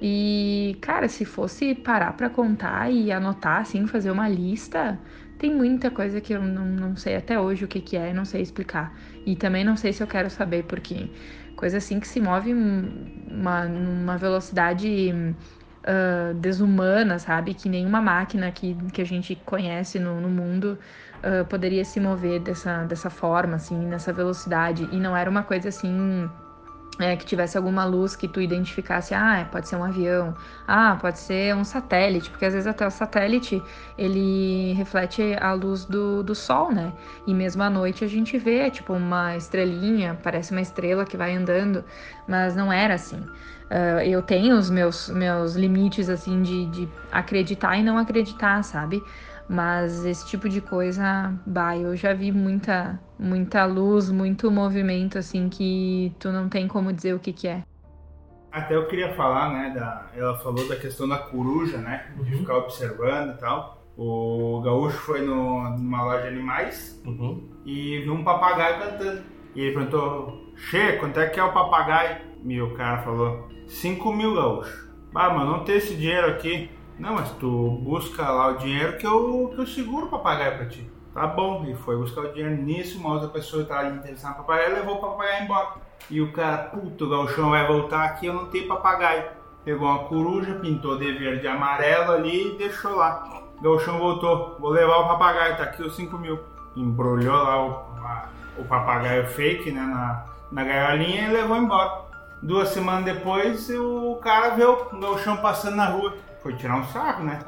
E, cara, se fosse parar pra contar e anotar, assim, fazer uma lista, tem muita coisa que eu não, não sei até hoje o que, que é, não sei explicar. E também não sei se eu quero saber, porque coisa assim que se move uma, numa velocidade uh, desumana, sabe? Que nenhuma máquina que, que a gente conhece no, no mundo uh, poderia se mover dessa, dessa forma, assim, nessa velocidade. E não era uma coisa assim é, que tivesse alguma luz que tu identificasse, ah, pode ser um avião, ah, pode ser um satélite, porque às vezes até o satélite ele reflete a luz do, do sol, né? E mesmo à noite a gente vê, tipo, uma estrelinha, parece uma estrela que vai andando, mas não era assim. Uh, eu tenho os meus, meus limites, assim, de, de acreditar e não acreditar, sabe? Mas esse tipo de coisa, bah, eu já vi muita, muita luz, muito movimento, assim, que tu não tem como dizer o que que é. Até eu queria falar, né, da, ela falou da questão da coruja, né, de ficar observando e tal. O gaúcho foi no, numa loja de animais e viu um papagaio cantando. E ele perguntou, Che, quanto é que é o papagaio? E o cara falou, 5 mil gaúcho. Ah, mas não tem esse dinheiro aqui. Não, mas tu busca lá o dinheiro que eu, que eu seguro o papagaio pra ti. Tá bom, e foi buscar o dinheiro nisso, uma outra pessoa tava interessada no papagaio levou o papagaio embora. E o cara, puto, o galchão vai voltar aqui, eu não tenho papagaio. Pegou uma coruja, pintou de verde e amarelo ali e deixou lá. O galchão voltou, vou levar o papagaio, tá aqui os 5 mil. Embrulhou lá o, a- o papagaio fake, né, na, na gaiolinha e levou embora. Duas semanas depois, o cara viu o galchão passando na rua. Foi tirar um sarro, né?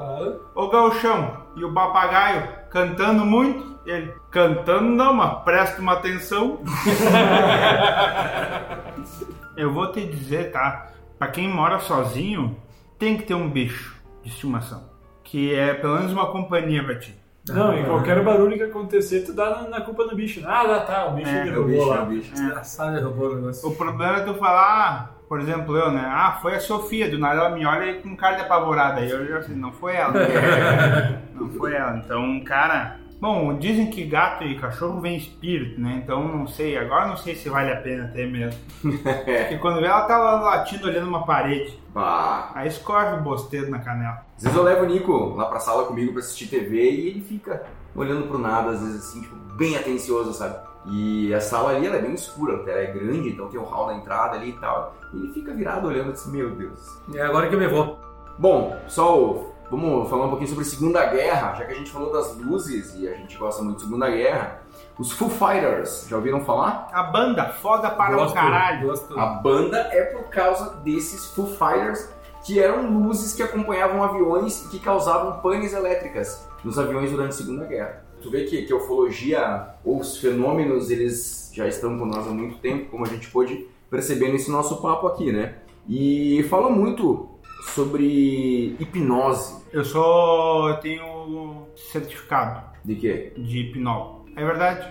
Ô Galchão, e o papagaio cantando muito? Ele, cantando não, mas presta uma atenção. [LAUGHS] Eu vou te dizer, tá? Pra quem mora sozinho, tem que ter um bicho de estimação. Que é pelo menos uma companhia pra ti. Não, e qualquer barulho que acontecer, tu dá na, na culpa do bicho. Ah, dá, tá, o bicho É, É o derrubou bicho, é lá. o bicho. Desgraçado, derrubou o negócio. O problema é tu falar, ah, por exemplo, eu, né? Ah, foi a Sofia, do nada ela me olha com cara de apavorada. Aí eu já sei, não foi ela. [LAUGHS] não foi ela. Então, cara. Bom, dizem que gato e cachorro vem espírito, né? Então não sei, agora não sei se vale a pena ter mesmo. [LAUGHS] Porque quando vê ela tá lá latindo olhando uma parede. Bah. Aí escorre o bosteiro na canela. Às vezes eu levo o Nico lá pra sala comigo pra assistir TV e ele fica olhando pro nada, às vezes assim, tipo, bem atencioso, sabe? E a sala ali ela é bem escura, ela é grande, então tem o hall na entrada ali e tal. E ele fica virado olhando assim, meu Deus. É agora que eu me vou. Bom, pessoal, vamos falar um pouquinho sobre Segunda Guerra, já que a gente falou das luzes e a gente gosta muito de Segunda Guerra. Os Foo Fighters, já ouviram falar? A banda foda para Gosto, o caralho. Gosto. A banda é por causa desses Foo Fighters, que eram luzes que acompanhavam aviões e que causavam panes elétricas nos aviões durante a Segunda Guerra. Tu vê que, que a ufologia ou os fenômenos, eles já estão com nós há muito tempo, como a gente pôde perceber nesse nosso papo aqui, né? E fala muito sobre hipnose. Eu. Eu tenho certificado De quê? de hipnol. É verdade.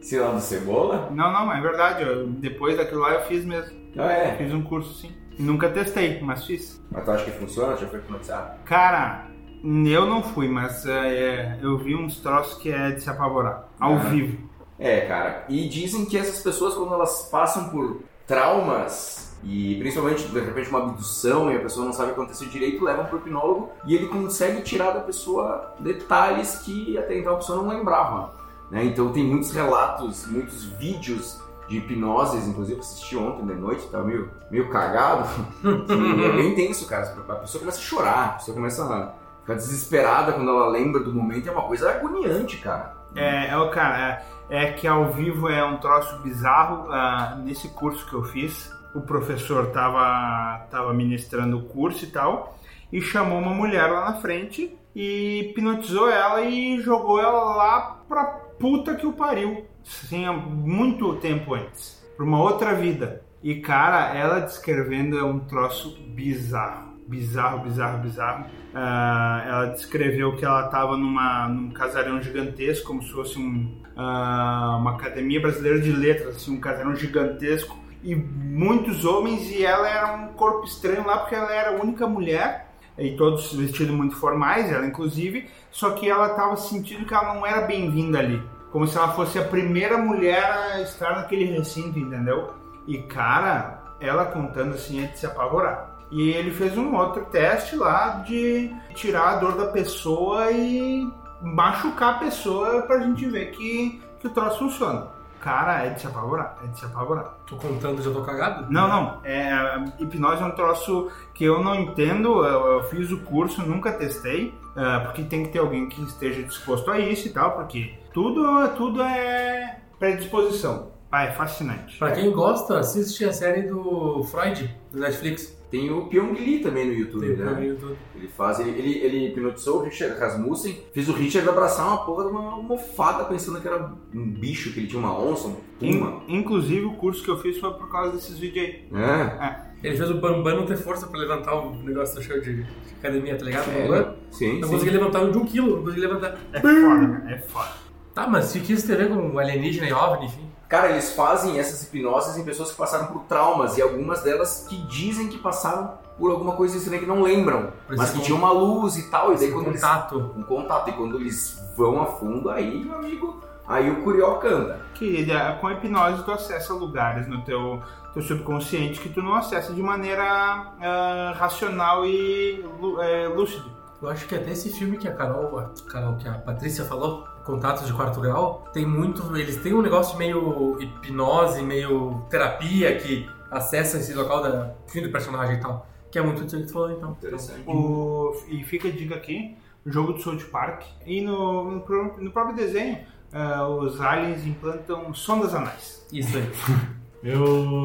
Sei lá, do cebola? Não, não, é verdade. Eu- depois daquilo lá eu fiz mesmo. Ah, é. Fiz um curso sim. Nunca testei, mas fiz. Mas tu acha que funciona? Já foi hipnotizado? Cara, eu não fui, mas é, eu vi uns troços que é de se apavorar. Ao Ah. vivo. É, cara. E dizem que essas pessoas, quando elas passam por traumas, e principalmente, de repente, uma abdução, e a pessoa não sabe o que aconteceu direito, levam pro hipnólogo e ele consegue tirar da pessoa detalhes que até então a pessoa não lembrava. Né? Então tem muitos relatos, muitos vídeos de hipnoses, inclusive eu assisti ontem de noite, tava meio, meio cagado. [LAUGHS] é bem tenso, cara. A pessoa começa a chorar, a pessoa começa a ficar desesperada quando ela lembra do momento, é uma coisa agoniante, cara. É, é o cara, é, é que ao vivo é um troço bizarro. ah, nesse curso que eu fiz, o professor tava, tava ministrando o curso e tal, e chamou uma mulher lá na frente e hipnotizou ela e jogou ela lá pra puta que o pariu. Há muito tempo antes. Pra uma outra vida. E cara, ela descrevendo é um troço bizarro. Bizarro, bizarro, bizarro. Ah, ela descreveu que ela estava num casarão gigantesco, como se fosse um, ah, uma academia brasileira de letras, assim, um casarão gigantesco, e muitos homens e ela era um corpo estranho lá porque ela era a única mulher e todos vestidos muito formais, ela inclusive, só que ela estava sentindo que ela não era bem-vinda ali, como se ela fosse a primeira mulher a estar naquele recinto, entendeu? E cara, ela contando assim é de se apavorar. E ele fez um outro teste lá de tirar a dor da pessoa e machucar a pessoa pra gente ver que, que o troço funciona. Cara, é de se apavorar, é de se apavorar. Tô contando, já tô cagado? Não, não. É, hipnose é um troço que eu não entendo. Eu, eu fiz o curso, nunca testei, é, porque tem que ter alguém que esteja disposto a isso e tal, porque tudo, tudo é predisposição. Ah, é fascinante. Pra quem gosta, assiste a série do Freud, do Netflix. Tem o Pyong Lee também no YouTube, Tem né? no YouTube. Ele faz, ele, ele, ele hipnotizou o Richard Rasmussen, fez o Richard abraçar uma porra de uma almofada pensando que era um bicho, que ele tinha uma onça, um puma. In- inclusive, o curso que eu fiz foi por causa desses vídeos aí. É, Ele fez o Bambam não ter força pra levantar o negócio do show de, de academia, tá ligado? é, Bambam. sim, Não sim. consegui levantar um de um quilo, não consegui levantar. É foda, né? É foda. Tá, mas se quis ter a ver com alienígena e OVNI, enfim. Cara, eles fazem essas hipnoses em pessoas que passaram por traumas e algumas delas que dizem que passaram por alguma coisa estranha que não lembram, Por mas que con- tinha uma luz e tal, e daí quando eles contato. um contato e quando eles vão a fundo, aí, meu amigo, aí o curió canta. Querida, com a hipnose tu acessa lugares no teu, teu subconsciente que tu não acessa de maneira ah, racional e é, lúcido. Eu acho que até esse filme que a Carol, a Carol, que a Patrícia falou, Contatos de Quarto Grau, tem muito. Eles têm um negócio meio hipnose, meio terapia que acessa esse local da, enfim, do personagem e tal. Que é muito disso que falou, então. Interessante. O- e fica a dica aqui, o jogo do South Park. E no, no, no próprio desenho, ah, os aliens implantam sondas anais. Isso aí. [LAUGHS] Eu,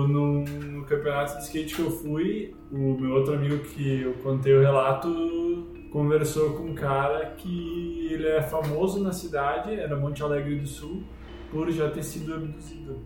no, no campeonato de skate que eu fui, o meu outro amigo que eu contei o relato conversou com um cara que ele é famoso na cidade, era Monte Alegre do Sul, por já ter sido abduzido.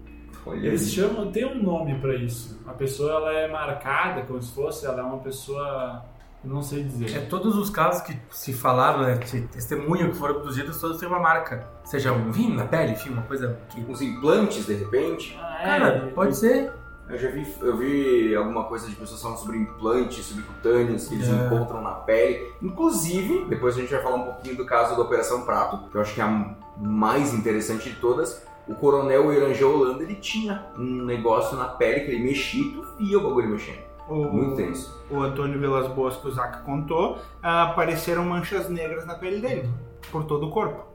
Olha Eles aí. chamam, tem um nome pra isso. A pessoa ela é marcada como se fosse, ela é uma pessoa, não sei É, dizer. todos os casos que se falaram, né, que testemunham que foram abduzidos, todos têm uma marca. Seja um vinho na pele, enfim, uma coisa que. Uns implantes, de repente. Ah, Cara, pode ser. Eu já vi, eu vi alguma coisa de pessoas falando sobre implantes subcutâneos que eles É. encontram na pele. Inclusive, depois a gente vai falar um pouquinho do caso da Operação Prato, que eu acho que é a mais interessante de todas. O coronel Irangel Holanda, ele tinha um negócio na pele que ele mexia e tu via o bagulho mexendo. O, Muito tenso. o Antônio Vilas Boas, que o Zac contou, apareceram manchas negras na pele dele, por todo o corpo.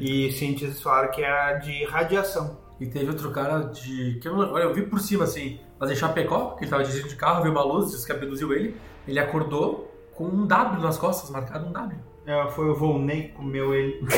E cientistas falaram que era de radiação. E teve outro cara de. que eu, não, olha, eu vi por cima assim, mas em Chapecó, que ele tava dirigindo de carro, viu uma luz, disse que abduziu ele. Ele acordou com um W nas costas, marcado um W. É, foi o Volney que comeu ele. [LAUGHS]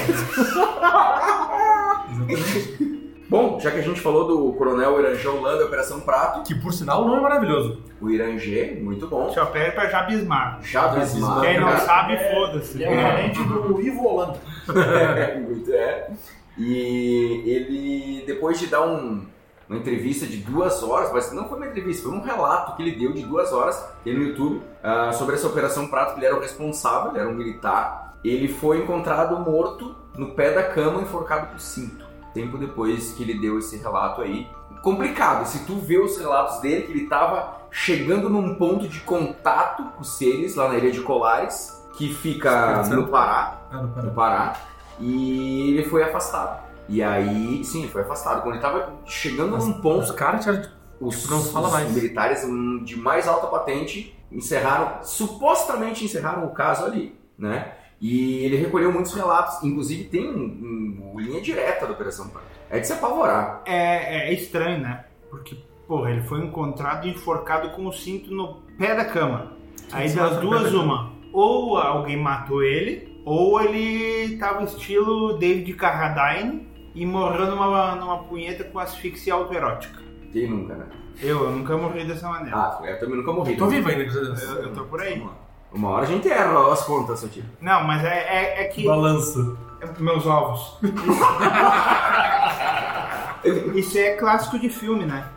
Exatamente. Bom, já que a gente falou do coronel Irangel Holanda, Operação Prato, que por sinal não é maravilhoso. o Irangé, muito bom. Só pede pra já bismar. Jabismar. Quem não sabe, é- foda-se. É o parente do Ivo Holanda. [LAUGHS] É, muito é. E ele, depois de dar um- uma entrevista de duas horas, mas não foi uma entrevista, foi um relato que ele deu de duas horas, tem no YouTube, ah, sobre essa Operação Prato, que ele era o responsável, ele era um militar. Ele foi encontrado morto no pé da cama, enforcado por cinto. Tempo depois que ele deu esse relato aí. Complicado, se tu vê os relatos dele, que ele estava chegando num ponto de contato com os seres lá na ilha de Colares, que fica no. Pará Ah, no pera. Pará e ele foi afastado. E aí, sim, ele foi afastado. Quando ele tava chegando Mas num ponto, Os caras tinham. os, não fala os mais. militares de mais alta patente encerraram, supostamente encerraram o caso ali, né? E ele recolheu muitos relatos, inclusive tem um, um- linha direta da Operação Prato. É de se apavorar. É, é estranho, né? Porque, porra, ele foi encontrado enforcado com o cinto no pé da cama. Aí das duas, uma. Ou alguém matou ele, ou ele tava estilo David Carradine e morreu numa, numa punheta com asfixia autoerótica. Quem nunca, né? Eu, eu nunca morri dessa maneira. Ah, eu também nunca morri. Tô né? vivo ainda, graças. Eu, eu tô por aí. Uma hora a gente erra as contas, seu tio. Não, mas é, é, é que. Balanço. Meus ovos. [LAUGHS] Isso é clássico de filme, né?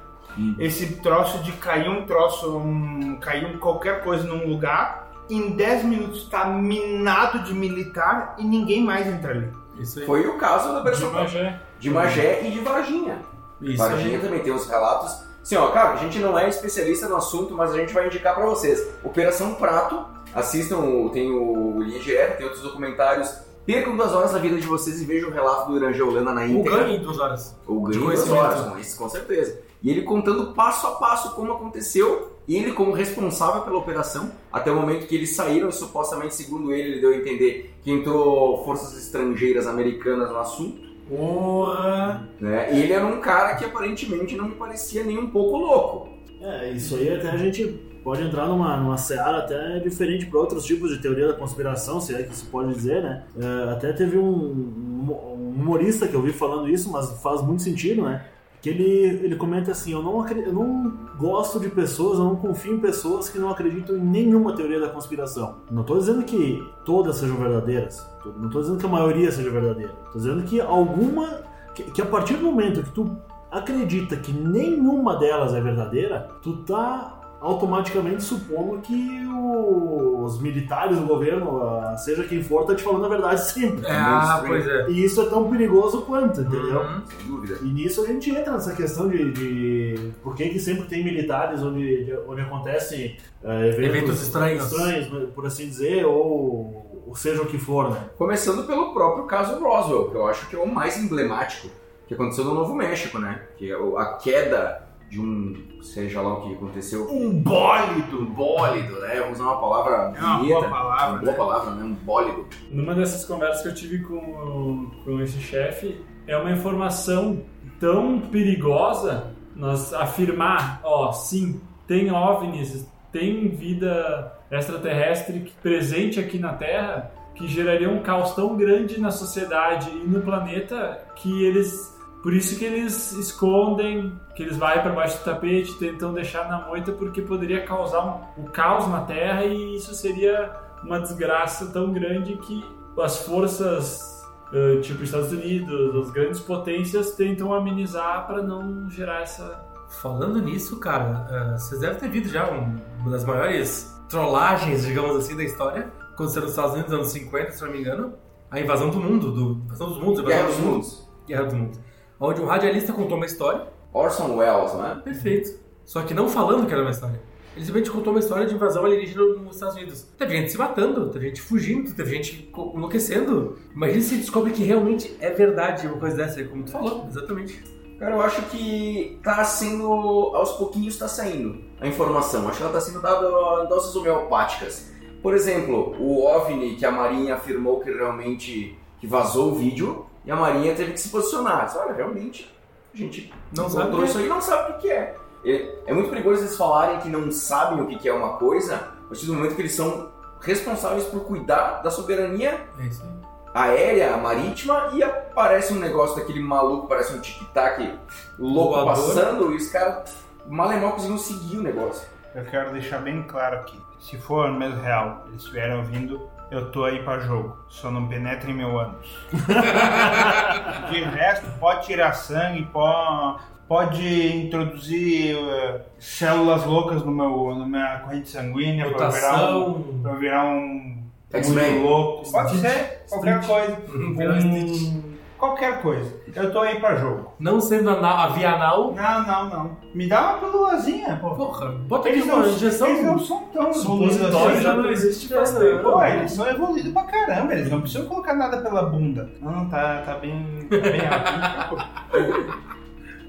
Esse troço de cair um troço, um, cair um, qualquer coisa num lugar, em 10 minutos tá minado de militar e ninguém mais entra ali. Isso aí. Foi o caso da De Operação Prato. Magé. De Magé e de Varginha. Isso Varginha aí. também tem os relatos Assim, ó, cara, a gente não é especialista no assunto, mas a gente vai indicar pra vocês. Operação Prato, assistam, tem o Linha Direta, tem outros documentários. Percam duas horas da vida de vocês e vejam o relato do Geolana na O íntegra. ganho em duas horas. O De ganho das conhecimento. horas, com isso, com certeza. E ele contando passo a passo como aconteceu, ele como responsável pela operação, até o momento que eles saíram, e supostamente, segundo ele, ele deu a entender que entrou forças estrangeiras americanas no assunto. Porra! Né? E ele era um cara que aparentemente não me parecia nem um pouco louco. É, isso aí até a gente pode entrar numa, numa seara até diferente para outros tipos de teoria da conspiração, se é que se pode dizer, né? É, até teve um, um humorista que eu vi falando isso, mas faz muito sentido, né? Que ele, ele comenta assim: eu não, eu não gosto de pessoas, eu não confio em pessoas que não acreditam em nenhuma teoria da conspiração. Não estou dizendo que todas sejam verdadeiras, não estou dizendo que a maioria seja verdadeira, estou dizendo que alguma. Que, que a partir do momento que tu acredita que nenhuma delas é verdadeira, tu tá automaticamente supondo que o- os militares, o governo, ah, seja quem for, tá te falando a verdade sempre. É, ah, pois é. E isso é tão perigoso quanto, entendeu? Uhum. Sem dúvida. E nisso a gente entra nessa questão de, de por que, que sempre tem militares onde, de- onde acontecem eh, eventos, Eventos estranhos. estranhos, por assim dizer, ou, ou seja o que for, né? Começando pelo próprio caso Roswell, que eu acho que é o mais emblemático que aconteceu no Novo México, né? Que é a queda de um, seja lá o que aconteceu, Um bólido. um bólido, né? Vamos usar uma palavra É uma bonita. boa palavra, Uma boa né? palavra, né? Um bólido. Numa dessas conversas que eu tive com, com esse chefe, é uma informação tão perigosa nós afirmar, ó, sim, tem OVNIs, tem vida extraterrestre presente aqui na Terra, que geraria um caos tão grande na sociedade e no planeta que eles por isso que eles escondem, que eles vai para baixo do tapete, tentam deixar na moita porque poderia causar um, um caos na Terra e isso seria uma desgraça tão grande que as forças, eh, tipo Estados Unidos, as grandes potências tentam amenizar para não gerar essa. Falando nisso, cara, eh, vocês devem ter visto já um- uma das maiores trollagens, digamos assim, da história. Aconteceu nos Estados Unidos nos anos 50, se não me engano. A invasão do mundo, do, invasão dos mundos, invasão Guerra dos do mundo. Mundos. Guerra do Mundo. Onde um radialista contou uma história, Orson Welles, não é? perfeito. Só que não falando que era uma história. Ele simplesmente contou uma história de invasão alienígena nos Estados Unidos. Teve gente se matando, teve gente fugindo, teve gente enlouquecendo. Imagina se descobre que realmente é verdade uma coisa dessa, como tu falou, exatamente. Cara, eu acho que tá sendo. aos pouquinhos tá saindo a informação. Acho que ela tá sendo dada em doses homeopáticas. Por exemplo, o OVNI que a Marinha afirmou que realmente que vazou o vídeo e a Marinha teve que se posicionar. Disse, Olha, realmente, a gente Não sabe encontrou o que isso aí e não sabe o que é. É é muito perigoso eles falarem que não sabem o que que é uma coisa, a partir do momento que eles são responsáveis por cuidar da soberania É isso aí. aérea, marítima, e aparece um negócio daquele maluco, parece um tic-tac louco Voador. passando, e os caras mal e mal conseguiam seguir o negócio. Eu quero deixar bem claro aqui. Se for mesmo real, eles estiverem ouvindo, eu tô aí pra jogo. Só não penetrem meu ânus. [LAUGHS] De resto, pode tirar sangue, pode, pode introduzir eh, células loucas no meu, na minha corrente sanguínea pra eu virar um, pra eu virar um muito louco. Pode ser, qualquer coisa. Virar Um, qualquer coisa. Eu tô aí pra jogo. Não sendo anal, a via anal. Não, não, não. Me dá uma pílulazinha, pô. Porra, bota aqui Eles uma não, injeção. eles não são tão Supositório evoluídos já não existe faz tempo. Pô, eles são evoluídos pra caramba, eles não precisam colocar nada pela bunda. Não, tá, tá bem, tá bem [LAUGHS] rápido.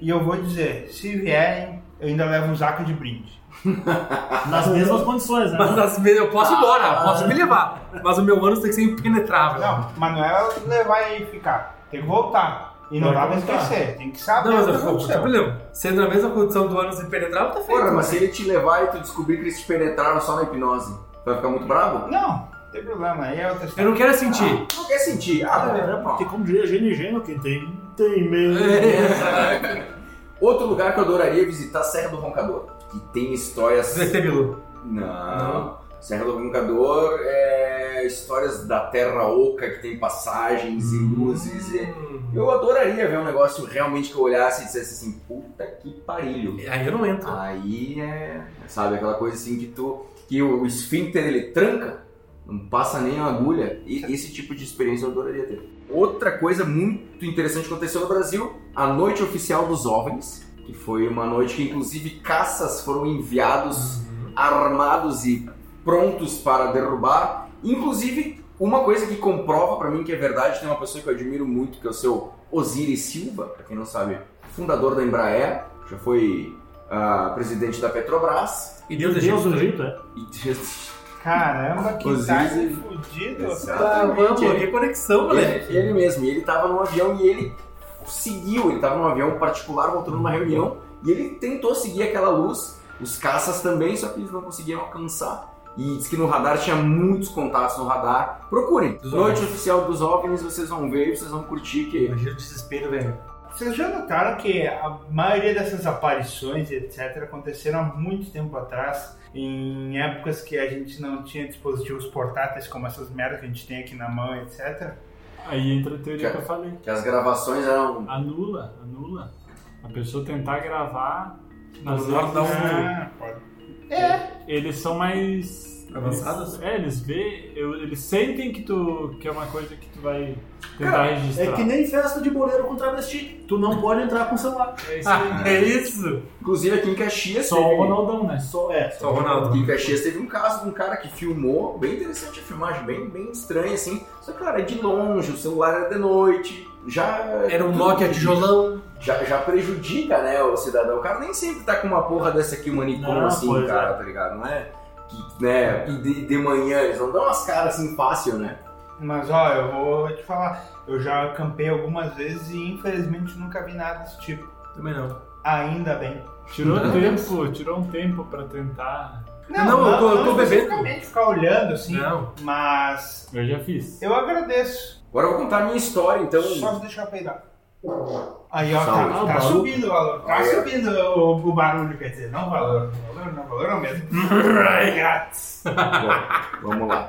E eu vou dizer, se vierem, eu ainda levo um zaca de brinde. Nas mesmas condições, né? Mas as me- eu posso ir embora, posso me levar. Mas o meu ânus tem que ser impenetrável. Não, mas não é levar e ficar. Tem que voltar. E não dá pra esquecer. Tem que saber Não, mas eu vou aconteceu. problema. Sendo na mesma condição do ânus impenetrável, tá feito. Porra, mas se ele te levar e tu descobrir que eles te penetraram só na hipnose, vai ficar muito bravo? Não, não tem problema. Aí é outra Eu história. não quero sentir. Não quer sentir. Ah, É, não. porque como diria GNG, quem tem, tem mesmo. [LAUGHS] Outro lugar que eu adoraria visitar, Serra do Roncador, que tem histórias... Bilu. Não. Serra do Roncador é histórias da Terra Oca que tem passagens e luzes. E... Eu adoraria ver um negócio realmente que eu olhasse e dissesse assim, puta que parilho. Aí eu não entro. Aí é, sabe, aquela coisa assim que tu que o esfíncter ele tranca, não passa nem uma agulha. E esse tipo de experiência eu adoraria ter. Outra coisa muito interessante que aconteceu no Brasil, a noite oficial dos OVNIs, que foi uma noite que inclusive caças foram enviados armados e prontos para derrubar. Inclusive, uma coisa que comprova pra mim que é verdade, tem uma pessoa que eu admiro muito, que é o seu Osiris Silva, pra quem não sabe, fundador da Embraer, já foi ah, presidente da Petrobras. E Deus, Deus do Egito. Egito, é. E Caramba, que Osiris, ele- fudido. Exatamente. Vamos, que conexão, moleque. Ele, ele mesmo, e ele tava num avião e ele seguiu, ele tava num avião particular voltando numa reunião e ele tentou seguir aquela luz, os caças também, só que eles não conseguiram alcançar. E diz que no radar tinha muitos contatos no radar. Procurem. Dos Noite OVNIs. oficial dos OVNIs, vocês vão ver, vocês vão curtir que Imagina o desespero, velho. Vocês já notaram que a maioria dessas aparições e etc. aconteceram há muito tempo atrás, em épocas que a gente não tinha dispositivos portáteis como essas merdas que a gente tem aqui na mão, etc. Aí entra a teoria que eu falei. que as gravações eram Anula, anula. A pessoa tentar gravar nas Na hora da épocas- Ah, pode. Eles são mais. Avançados? Eles, é, eles vê, eu- eles sentem que tu que é uma coisa que tu vai tentar registrar. É que nem festa de boleiro com travesti. Tu não pode entrar com celular. É isso aí. Ah, [LAUGHS] é isso? Inclusive aqui em Caxias Só teve... o Ronaldão, né? Só é. Só o Ronaldo. Aqui em Caxias teve um caso de um cara que filmou, bem interessante a filmagem, bem, bem estranha assim. Só que, cara, é de longe, o celular era de noite, já... Era um Nokia tijolão. Já, já prejudica, né, o cidadão. O cara nem sempre tá com uma porra dessa aqui, Não, assim, cara, tá ligado? Não é que, né, e de, de manhã eles não dão umas caras assim fácil, né? Mas ó, eu vou te falar, eu já acampei algumas vezes e infelizmente nunca vi nada desse tipo. Também não. Ainda bem. Tirou Não. um tempo, tirou um tempo pra tentar. Não, eu tô- eu tô bebendo. especificamente ficar olhando assim, Não. mas Eu já fiz. eu agradeço. Agora eu vou contar a minha história, então. Só se deixar eu peidar. Aí, ó, Saúde. tá, Ah, tá barulho. subindo o valor. Tá Aí, ó. subindo o, o barulho, quer dizer, não o valor. O valor não, o valor é o mesmo. É grátis. Bom, vamos lá.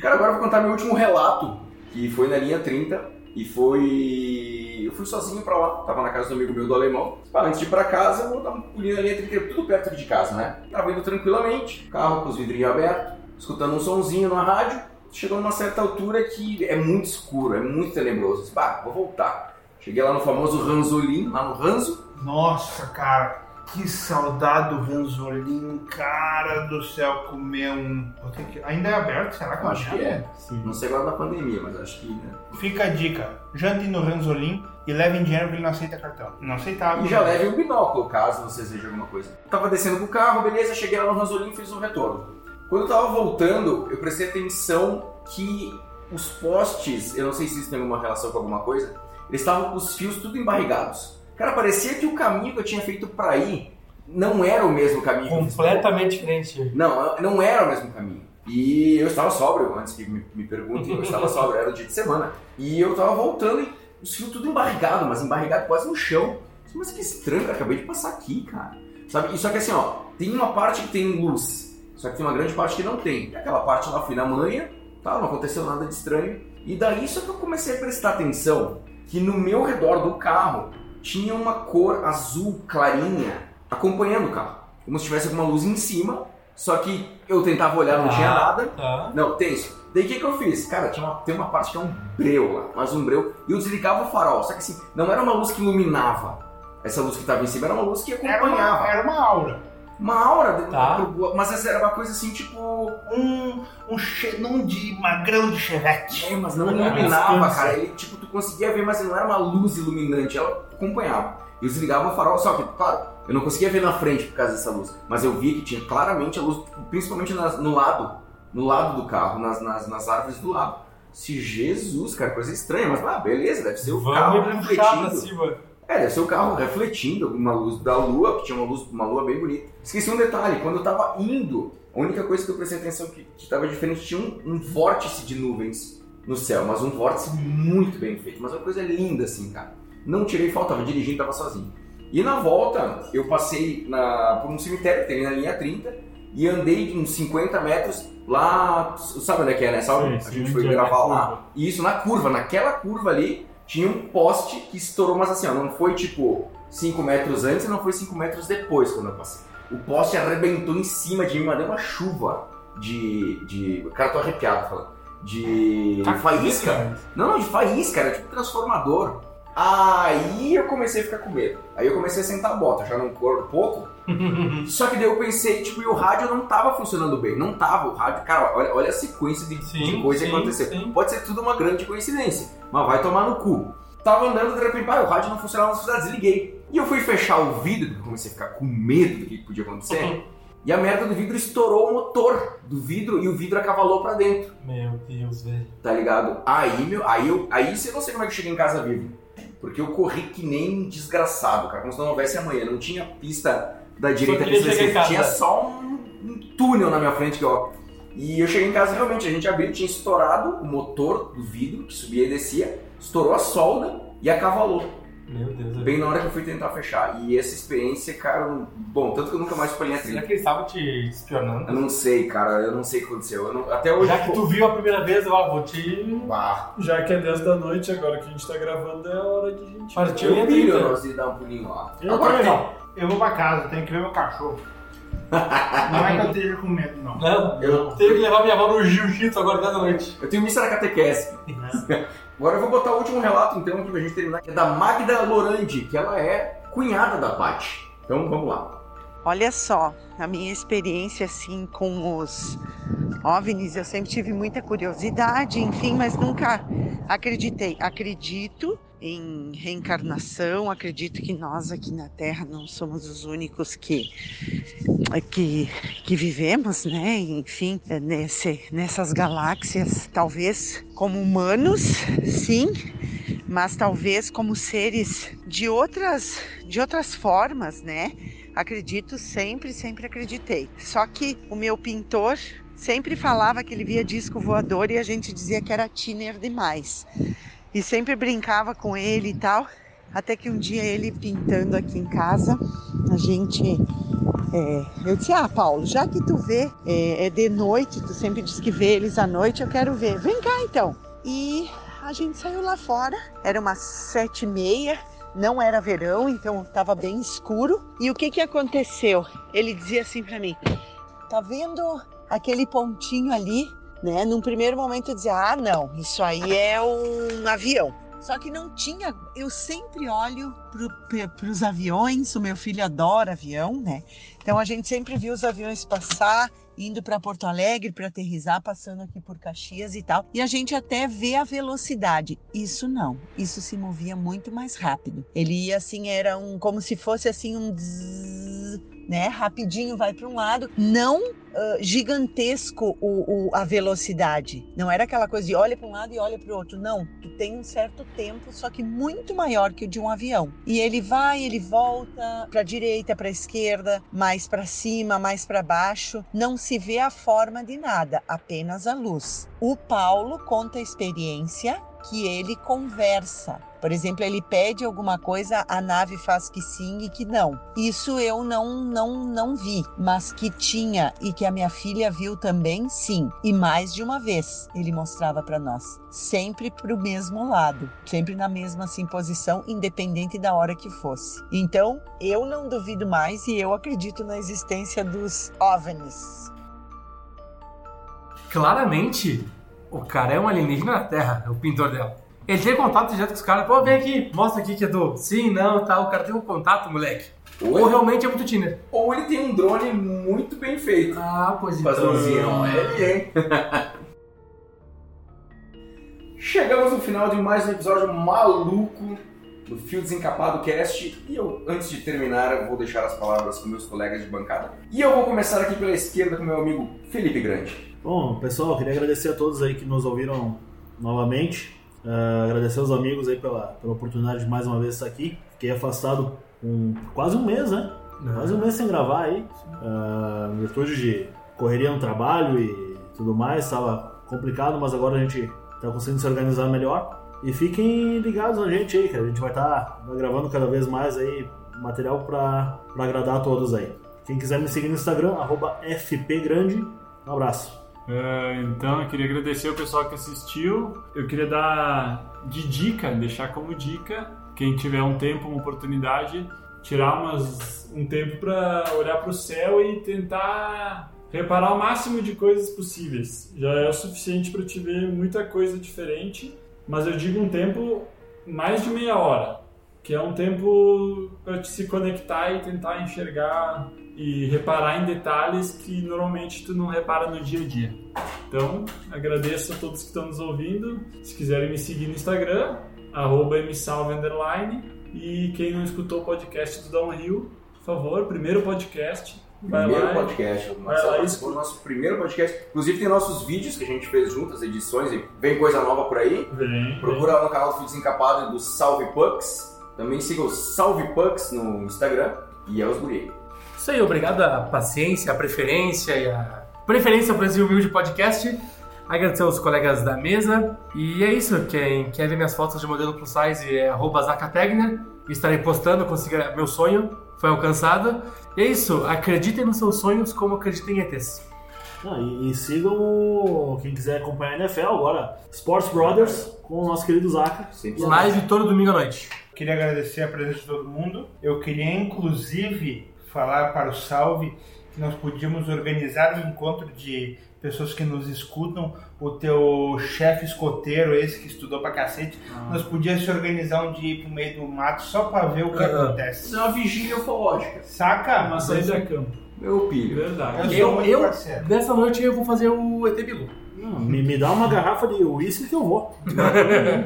Cara, agora eu vou contar meu último relato, que foi na linha 30 e foi. Eu fui sozinho pra lá, tava na casa do amigo meu do alemão. Pá, antes de ir pra casa, eu vou dar um pulinho na linha 30, tudo perto de casa, né? Tava indo tranquilamente, carro com os vidrinhos abertos, escutando um sonzinho na rádio. Chegou numa certa altura que é muito escuro, é muito tenebroso. Disse, Bah, vou voltar. Cheguei lá no famoso Ranzolim, lá no Ranzo. Nossa, cara, que saudade do Ranzolim, cara do céu, comer um. Que- Ainda é aberto, será que Eu acho que é. Sim. Não sei agora da pandemia, mas acho que, né? Fica a dica: jante no Ranzolim e levem dinheiro porque ele não aceita cartão. Não aceitava. E já leve um binóculo, caso vocês vejam alguma coisa. Tava descendo com o carro, beleza, cheguei lá no Ranzolim e fiz um retorno. Quando eu tava voltando, eu prestei atenção que os postes, eu não sei se isso tem alguma relação com alguma coisa, eles estavam com os fios tudo embarrigados. Cara, parecia que o caminho que eu tinha feito pra ir não era o mesmo caminho. eu. Completamente diferente. Não, não era o mesmo caminho. E eu estava sóbrio, antes que me, me perguntem, eu estava sóbrio, era o dia de semana. E eu estava voltando e os fios tudo embarrigado, mas embarrigado quase no chão. Mas que estranho, cara, acabei de passar aqui, cara. Sabe? E só que assim, ó, tem uma parte que tem luz, só que tem uma grande parte que não tem. E aquela parte lá fui na manhã, tá, não aconteceu nada de estranho. E daí só que eu comecei a prestar atenção que no meu redor do carro tinha uma cor azul clarinha acompanhando o carro. Como se tivesse alguma luz em cima, só que eu tentava olhar, não tinha nada. Tá. Não, tem isso. Daí o que, que eu fiz? Cara, tinha uma- tem uma parte que é um breu lá, mas um breu. E eu desligava o farol, só que assim, não era uma luz que iluminava. Essa luz que estava em cima era uma luz que Era acompanhava. uma, era uma aura. Uma aura, de- Tá. mas essa era uma coisa assim, tipo. Um, um xenão de magrão de chevette. É, mas não iluminava, descansa. cara. Ele, tipo, tu conseguia ver, mas não era uma luz iluminante, ela acompanhava. Eu desligava o farol, só que, claro, eu não conseguia ver na frente por causa dessa luz, mas eu via que tinha claramente a luz, principalmente nas- no lado, no lado do carro, nas, nas, nas árvores do lado. Se Jesus, cara, coisa estranha, mas ah, beleza, deve ser o carro Vamos pra refletindo. É, deve ser o carro refletindo uma luz da lua, que tinha uma luz, uma lua bem bonita. Esqueci um detalhe, quando eu tava indo, a única coisa que eu prestei atenção que, que tava diferente, tinha um, um vórtice de nuvens no céu, mas um vórtice muito bem feito, mas uma coisa linda assim, cara. Não tirei foto, tava dirigindo, tava sozinho. E na volta, eu passei na, por um cemitério que tem na linha 30 e andei de uns 50 metros lá, sabe onde é que é, né? Sabe? Sim, a sim, gente foi é gravar lá. E isso na curva, naquela curva ali, tinha um poste que estourou, mas assim, ó, não foi tipo 5 metros antes e não foi 5 metros depois quando eu passei. O poste arrebentou em cima de mim, mas deu uma chuva de. de. Cara, tô arrepiado falando. De. Tá faísca. Não, não, de faísca, era tipo transformador. Aí eu comecei a ficar com medo. Aí eu comecei a sentar a bota, já não corro pouco. [LAUGHS] Só que daí eu pensei, tipo, e o rádio não tava funcionando bem. Não tava. O rádio, cara, olha, olha a sequência de, Sim, de coisa que sim, aconteceu. sim. Pode ser tudo uma grande coincidência, mas vai tomar no cu. Tava andando, de repente, ah, o rádio não funcionava, não desliguei. E eu fui fechar o vidro, porque comecei a ficar com medo do que podia acontecer. Uhum. E a merda do vidro estourou o motor do vidro e o vidro acavalou pra dentro, Meu Deus, velho. tá ligado? Aí, meu, aí eu, aí eu não sei como é que eu cheguei em casa vivo. Porque eu corri que nem um desgraçado, cara, como se não houvesse amanhã. Não tinha pista da direita, em esquerda, tinha só um, um túnel na minha frente que ó. E eu cheguei em casa realmente, a gente abriu, tinha estourado o motor do vidro, que subia e descia, estourou a solda e acavalou. Meu Deus, velho. Bem na hora que eu fui tentar fechar. E essa experiência, cara, bom, tanto que eu nunca mais falei a Será trilha. que eles estavam te Eu espionando? não sei, cara, eu não sei o que aconteceu. Eu não- até hoje. Já que tu viu a primeira vez, eu ah, vou te. Ah, Já que é 10 da noite, agora que a gente tá gravando, é a hora de a gente. Partiu. eu pilho nós de dar um pulinho lá. Eu Agora também tem- não. Eu vou pra casa, tenho que ver meu cachorro. [LAUGHS] Não é que eu esteja com medo, não. Não, Eu- tenho que levar minha avó no jiu-jitsu agora 10 da noite. Eu tenho missa na catequese. [LAUGHS] Agora eu vou botar o último relato, então, aqui pra gente terminar, que é da Magda Lorandi, que ela é cunhada da Paty. Então vamos lá. Olha só, a minha experiência assim com os OVNIs, eu sempre tive muita curiosidade, enfim, mas nunca acreditei. Acredito em reencarnação, acredito que nós aqui na Terra não somos os únicos que que, que vivemos, né? Enfim, é nesse, nessas galáxias, talvez como humanos, sim, mas talvez como seres de outras de outras formas, né? Acredito sempre, sempre acreditei. Só que o meu pintor sempre falava que ele via disco voador e a gente dizia que era tiner demais. E sempre brincava com ele e tal. Até que um dia ele pintando aqui em casa, a gente. é, eu disse: Ah, Paulo, já que tu vê, é, é de noite, tu sempre diz que vê eles à noite, eu quero ver. Vem cá então. E a gente saiu lá fora, era umas sete e meia, não era verão, então estava bem escuro. E o que que aconteceu? Ele dizia assim para mim: Tá vendo aquele pontinho ali? Né? Num primeiro momento eu dizia: Ah, não, isso aí é um avião. Só que não tinha. Eu sempre olho para os aviões. O meu filho adora avião, né? Então a gente sempre viu os aviões passar, indo para Porto Alegre para aterrissar, passando aqui por Caxias e tal. E a gente até vê a velocidade. Isso não. Isso se movia muito mais rápido. Ele ia assim, era um como se fosse assim um zzz, né? Rapidinho vai para um lado, não gigantesco o, o- a velocidade. Não era aquela coisa de olha para um lado e olha para o outro. Não, tu tem um certo tempo, só que muito maior que o de um avião. E ele vai, ele volta para direita, para esquerda, mais para cima, mais para baixo. Não se vê a forma de nada, apenas a luz. O Paulo conta a experiência que ele conversa. Por exemplo, ele pede alguma coisa, a nave faz que sim e que não. Isso eu não não não vi, mas que tinha e que a minha filha viu também, sim. E mais de uma vez ele mostrava para nós, sempre para o mesmo lado, sempre na mesma assim posição, independente da hora que fosse. Então, eu não duvido mais e eu acredito na existência dos OVNIs. Claramente, o cara é um alienígena na Terra, é o pintor dela. Ele tem contato direto com os caras. Pô, vem aqui, mostra aqui que é do. Sim, não, tá. O cara tem um contato, moleque. Ou, Ou realmente é muito tiner. ou ele tem um drone muito bem feito. Ah, pois então. Patrãozinho, ele, hein? [LAUGHS] Chegamos no final de mais um episódio maluco do Fio Desencapado Cast. E eu, antes de terminar, eu vou deixar as palavras com meus colegas de bancada. E eu vou começar aqui pela esquerda com meu amigo Felipe Grande. Bom, pessoal, queria agradecer a todos aí que nos ouviram novamente. Ah, agradecer aos amigos aí pela, pela oportunidade de mais uma vez estar aqui. Fiquei afastado um, quase um mês, né? Quase um mês sem gravar aí. Ah, em virtude de correria no trabalho e tudo mais, estava complicado, mas agora a gente está conseguindo se organizar melhor. E fiquem ligados na gente aí, que a gente vai estar gravando cada vez mais aí material para agradar a todos aí. Quem quiser me seguir no Instagram, arroba fpgrande. Um abraço. É, então, eu queria agradecer o pessoal que assistiu. Eu queria dar de dica, deixar como dica, quem tiver um tempo, uma oportunidade, tirar umas, um tempo para olhar para o céu e tentar reparar o máximo de coisas possíveis. Já é o suficiente para te ver muita coisa diferente, mas eu digo um tempo mais de meia hora, que é um tempo para te se conectar e tentar enxergar e reparar em detalhes que normalmente tu não repara no dia a dia. Então, agradeço a todos que estão nos ouvindo. Se quiserem me seguir no Instagram, arroba msalve, underline. E quem não escutou o podcast do Downhill, por favor, primeiro podcast, vai Primeiro lá. podcast, o vai lá participou do nosso primeiro podcast. Inclusive tem nossos vídeos que a gente fez juntas, edições, e vem coisa nova por aí. Vem, Procura lá no canal do Fio Desencapado e do Salve Pucks. Também siga o Salve Pucks no Instagram e é os guri. Isso aí, obrigado à paciência, à preferência e à preferência por esse humilde podcast. Agradecer aos colegas da mesa. E é isso, quem quer ver minhas fotos de modelo plus size é arroba Zacategner. Estarei postando, consegui, meu sonho foi alcançado. E é isso, acreditem nos seus sonhos como acreditem em ETs. Ah, e, e sigam o- quem quiser acompanhar a NFL agora, Sports Brothers, com o nosso querido Zaca. Live todo domingo à noite. Queria agradecer a presença de todo mundo. Eu queria, inclusive, falar para o Salve que nós podíamos organizar um encontro de pessoas que nos escutam. O teu chefe escoteiro, esse que estudou pra cacete, nós podíamos se organizar um dia ir pro meio do mato só pra ver o que Aham. acontece. Isso é uma vigília ufológica. Saca? uma saída a campo. Meu pilho. Verdade. Eu Eu, eu dessa noite eu vou fazer o ET Bilu. Não, me, me dá uma garrafa de uísque que eu vou.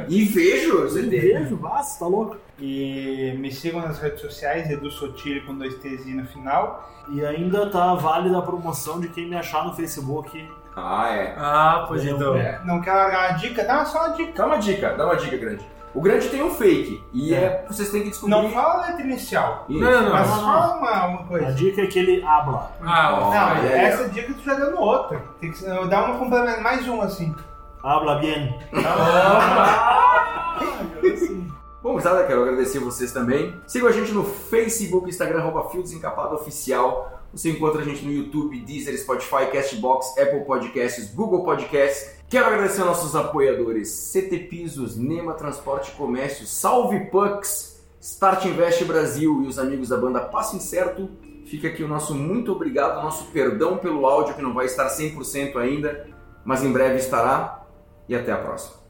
E vejo, você beijo, basta, tá louco. E me sigam nas redes sociais, Edu Sotile com dois T's no final. E ainda tá válida a promoção de quem me achar no Facebook. Ah, é. Ah, pois então. É. Não quer largar uma dica? Dá só uma dica. Dá uma dica, dá uma dica grande. O grande tem um fake. E é, vocês têm que descobrir. Não fala a letra inicial. Isso. Não, não, não. Mas não, fala uma, uma A coisa. dica é que ele habla. Ah, Ó, Não, é, é. essa dica tu já deu no outro. Tem que dar uma complemento, mais uma assim. Habla bien. [LAUGHS] Bom, gurizada, quero agradecer vocês também. Sigam a gente no Facebook, Instagram, arroba Fio Desencapado Oficial. Você encontra a gente no YouTube, Deezer, Spotify, Castbox, Apple Podcasts, Google Podcasts. Quero agradecer nossos apoiadores CT Pisos, Nema Transporte e Comércio, Salve Pucks, Start Invest Brasil e os amigos da banda Passo Incerto. Fica aqui o nosso muito obrigado, nosso perdão pelo áudio que não vai estar 100% ainda, mas em breve estará. E até a próxima.